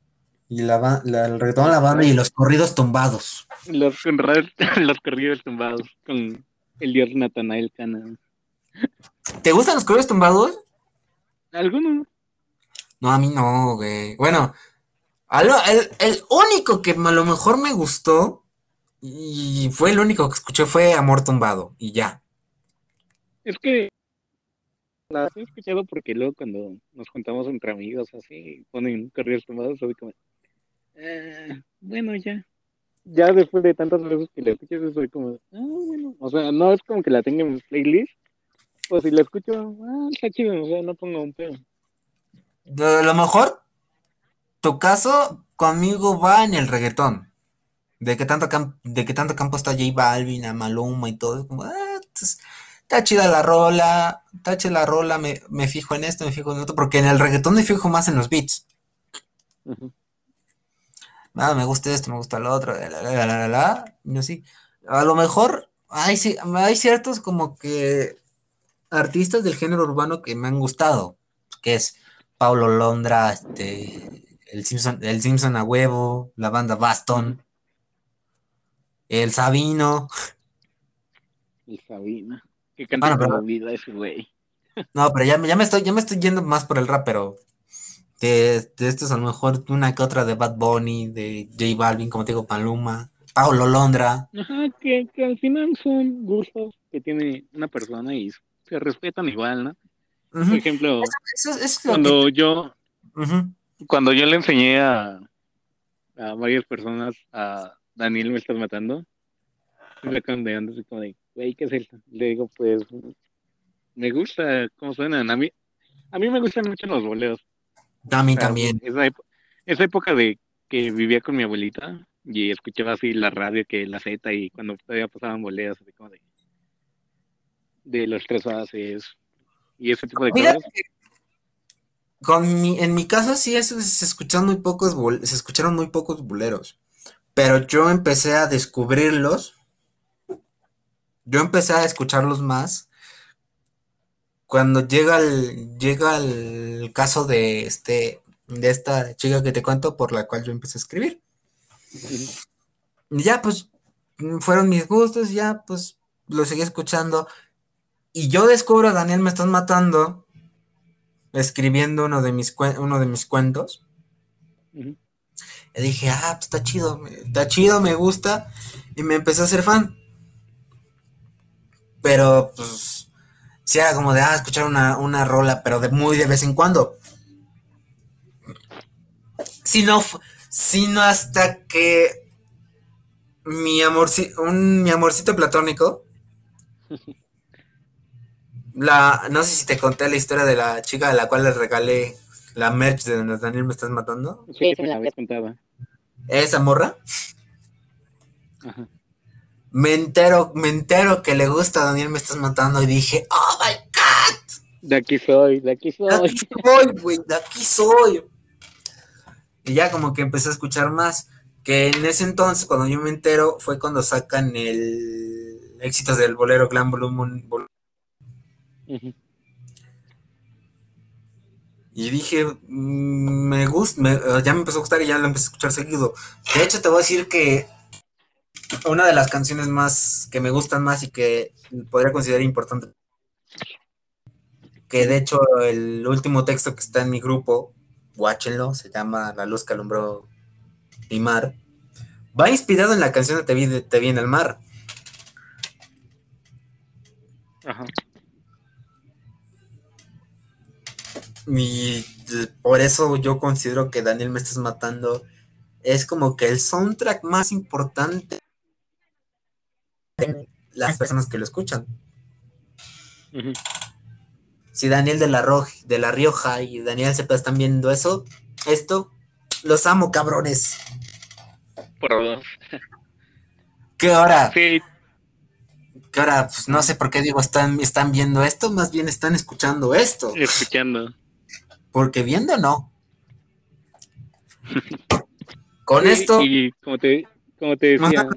y la, el reggaetón, la banda y los corridos tumbados. Los, [laughs] los corridos tumbados con el dios Natanael Cana. ¿Te gustan los corridos tumbados? Algunos. No, a mí no, güey. Bueno, el, el único que a lo mejor me gustó y fue el único que escuché fue Amor Tumbado y ya. Es que la he escuchado porque luego cuando nos juntamos entre amigos así, ponen corridos tumbados, así como, ah, bueno, ya. Ya después de tantas veces que la escuchas, soy como, ah, bueno. O sea, no es como que la tenga en mi playlist, pues si la escucho, ah, está chido, o sea, no pongo un pedo. De lo mejor, tu caso conmigo va en el reggaetón de que tanto, de que tanto campo está J Balvin, a Maluma y todo, como, ah, está chida la rola, está chida la rola, me, fijo en esto, me fijo en otro, porque en el reggaetón me fijo más en los beats. Nada, me gusta esto, me gusta lo otro, la, la, la, la, no sé. A lo mejor hay, hay ciertos como que artistas del género urbano que me han gustado, que es Paulo Londra, este, el Simpson, el Simpson a huevo, la banda Baston. El Sabino. El Sabino. Que canta bueno, vida ese güey. No, pero ya, ya, me estoy, ya me estoy yendo más por el rap, pero de, de estos a lo mejor una que otra de Bad Bunny, de J Balvin, como te digo, Paluma, Paulo Londra. Ajá, que, que al final son gustos que tiene una persona y se respetan igual, ¿no? Por ejemplo, cuando yo cuando yo le enseñé a, a varias personas a Daniel, me estás matando. Me condeando así como de, güey, ¿qué es esto? Le digo, pues, me gusta cómo suenan. A mí, a mí me gustan mucho los boleos. A mí también. Esa, época de que vivía con mi abuelita y escuchaba así la radio que la Z y cuando todavía pasaban boleos, así como de, de los tres bases y ese tipo de cosas. Con mi, en mi caso sí se escucharon muy pocos se escucharon muy pocos boleros. Pero yo empecé a descubrirlos. Yo empecé a escucharlos más. Cuando llega el, llega el caso de este de esta chica que te cuento por la cual yo empecé a escribir. Y ya pues fueron mis gustos, ya pues lo seguí escuchando. Y yo descubro a Daniel Me Estás Matando escribiendo uno de mis, uno de mis cuentos. Y dije, ah, pues está chido, está chido, me gusta. Y me empecé a ser fan. Pero, pues, sí era como de, ah, escuchar una, rola, pero de muy de vez en cuando. Si no, sino hasta que mi, amor, un, mi amorcito platónico. [laughs] La, no sé si te conté la historia de la chica a la cual le regalé la merch de Daniel me estás matando. Sí, sí, me la habías contado. ¿Esa morra? Ajá. Me entero, me entero que le gusta Daniel me estás matando y dije, oh my god. De aquí soy, de aquí soy. De aquí [laughs] soy, güey, de aquí soy. Y ya como que empecé a escuchar más. Que en ese entonces, cuando yo me entero, fue cuando sacan el éxitos del bolero Glam Volumen. Y dije, mm, me gusta, ya me empezó a gustar y ya lo empecé a escuchar seguido. De hecho, te voy a decir que una de las canciones más que me gustan más y que podría considerar importante, que de hecho el último texto que está en mi grupo, watchenlo, se llama La luz que alumbró mi mar, va inspirado en la canción de Te vi, Te vi en el mar. Ajá. Y por eso yo considero que Daniel me estás matando. Es como que el soundtrack más importante las personas que lo escuchan. Si Daniel de la, de la Rioja y Daniel Cepeda están viendo eso, esto, los amo, cabrones. Por favor. ¿Qué hora? Sí. ¿Qué hora? Pues no sé por qué digo están, están viendo esto, más bien están escuchando esto. Escuchando. Porque viendo no. [laughs] Con esto. Y como te, como te decía,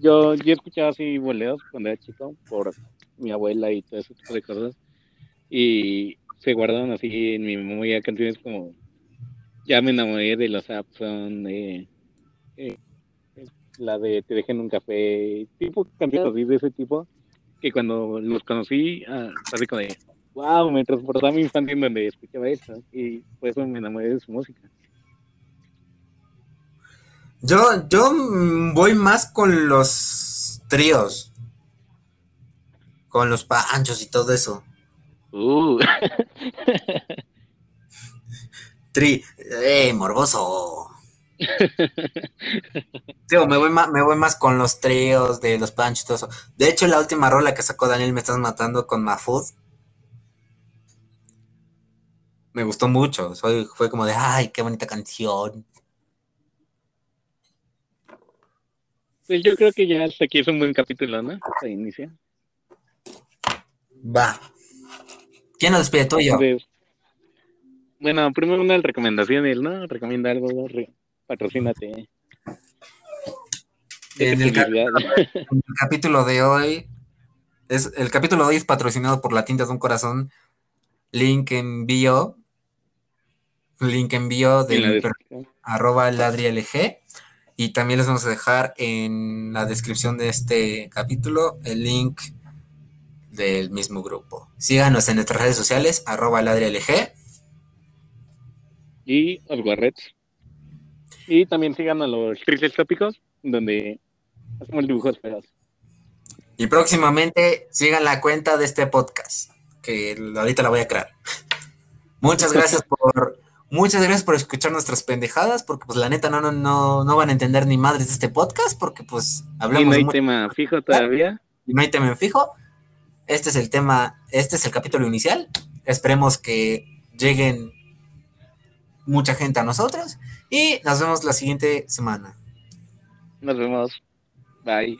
yo, yo escuchaba así boleos cuando era chico por mi abuela y todo ese tipo de cosas. Y se guardan así en mi memoria canciones como Ya me enamoré de los Abson, eh, la de Te dejen un café, tipo canciones así de ese tipo, que cuando los conocí, ah, así como wow, me transportaba mi infancia en donde escuchaba eso y por eso me enamoré de su música. Yo, yo voy más con los tríos, con los panchos y todo eso. Uh. [laughs] Tri, eh, morboso. Tío, me voy, más, me voy más con los tríos de los panchos y todo eso. De hecho, la última rola que sacó Daniel Me Estás Matando con Mafud me gustó mucho. fue como de, ay, qué bonita canción. Pues yo creo que ya hasta aquí es un buen capítulo, ¿no? Se inicia. Va. ¿Quién nos despide tú yo? bueno, primero una recomendación, ¿no? Recomienda algo, patrocínate. [laughs] En el, capítulo de hoy, es, el capítulo de hoy es patrocinado por la tinta de un corazón, link en bio, link en bio de arroba ladrialg. Y también les vamos a dejar en la descripción de este capítulo el link del mismo grupo. Síganos en nuestras redes sociales, arroba ladrialg. Y red Y también sigan a los tristes tópicos, donde hacemos dibujos feos. Y próximamente sigan la cuenta de este podcast, que ahorita la voy a crear. [laughs] Muchas gracias por Muchas gracias por escuchar nuestras pendejadas, porque pues la neta no, no, no, no van a entender ni madres de este podcast, porque pues hablamos. Y no hay tema fijo todavía. Y no hay tema fijo. Este es el tema, este es el capítulo inicial. Esperemos que lleguen mucha gente a nosotros y nos vemos la siguiente semana. Nos vemos. Bye.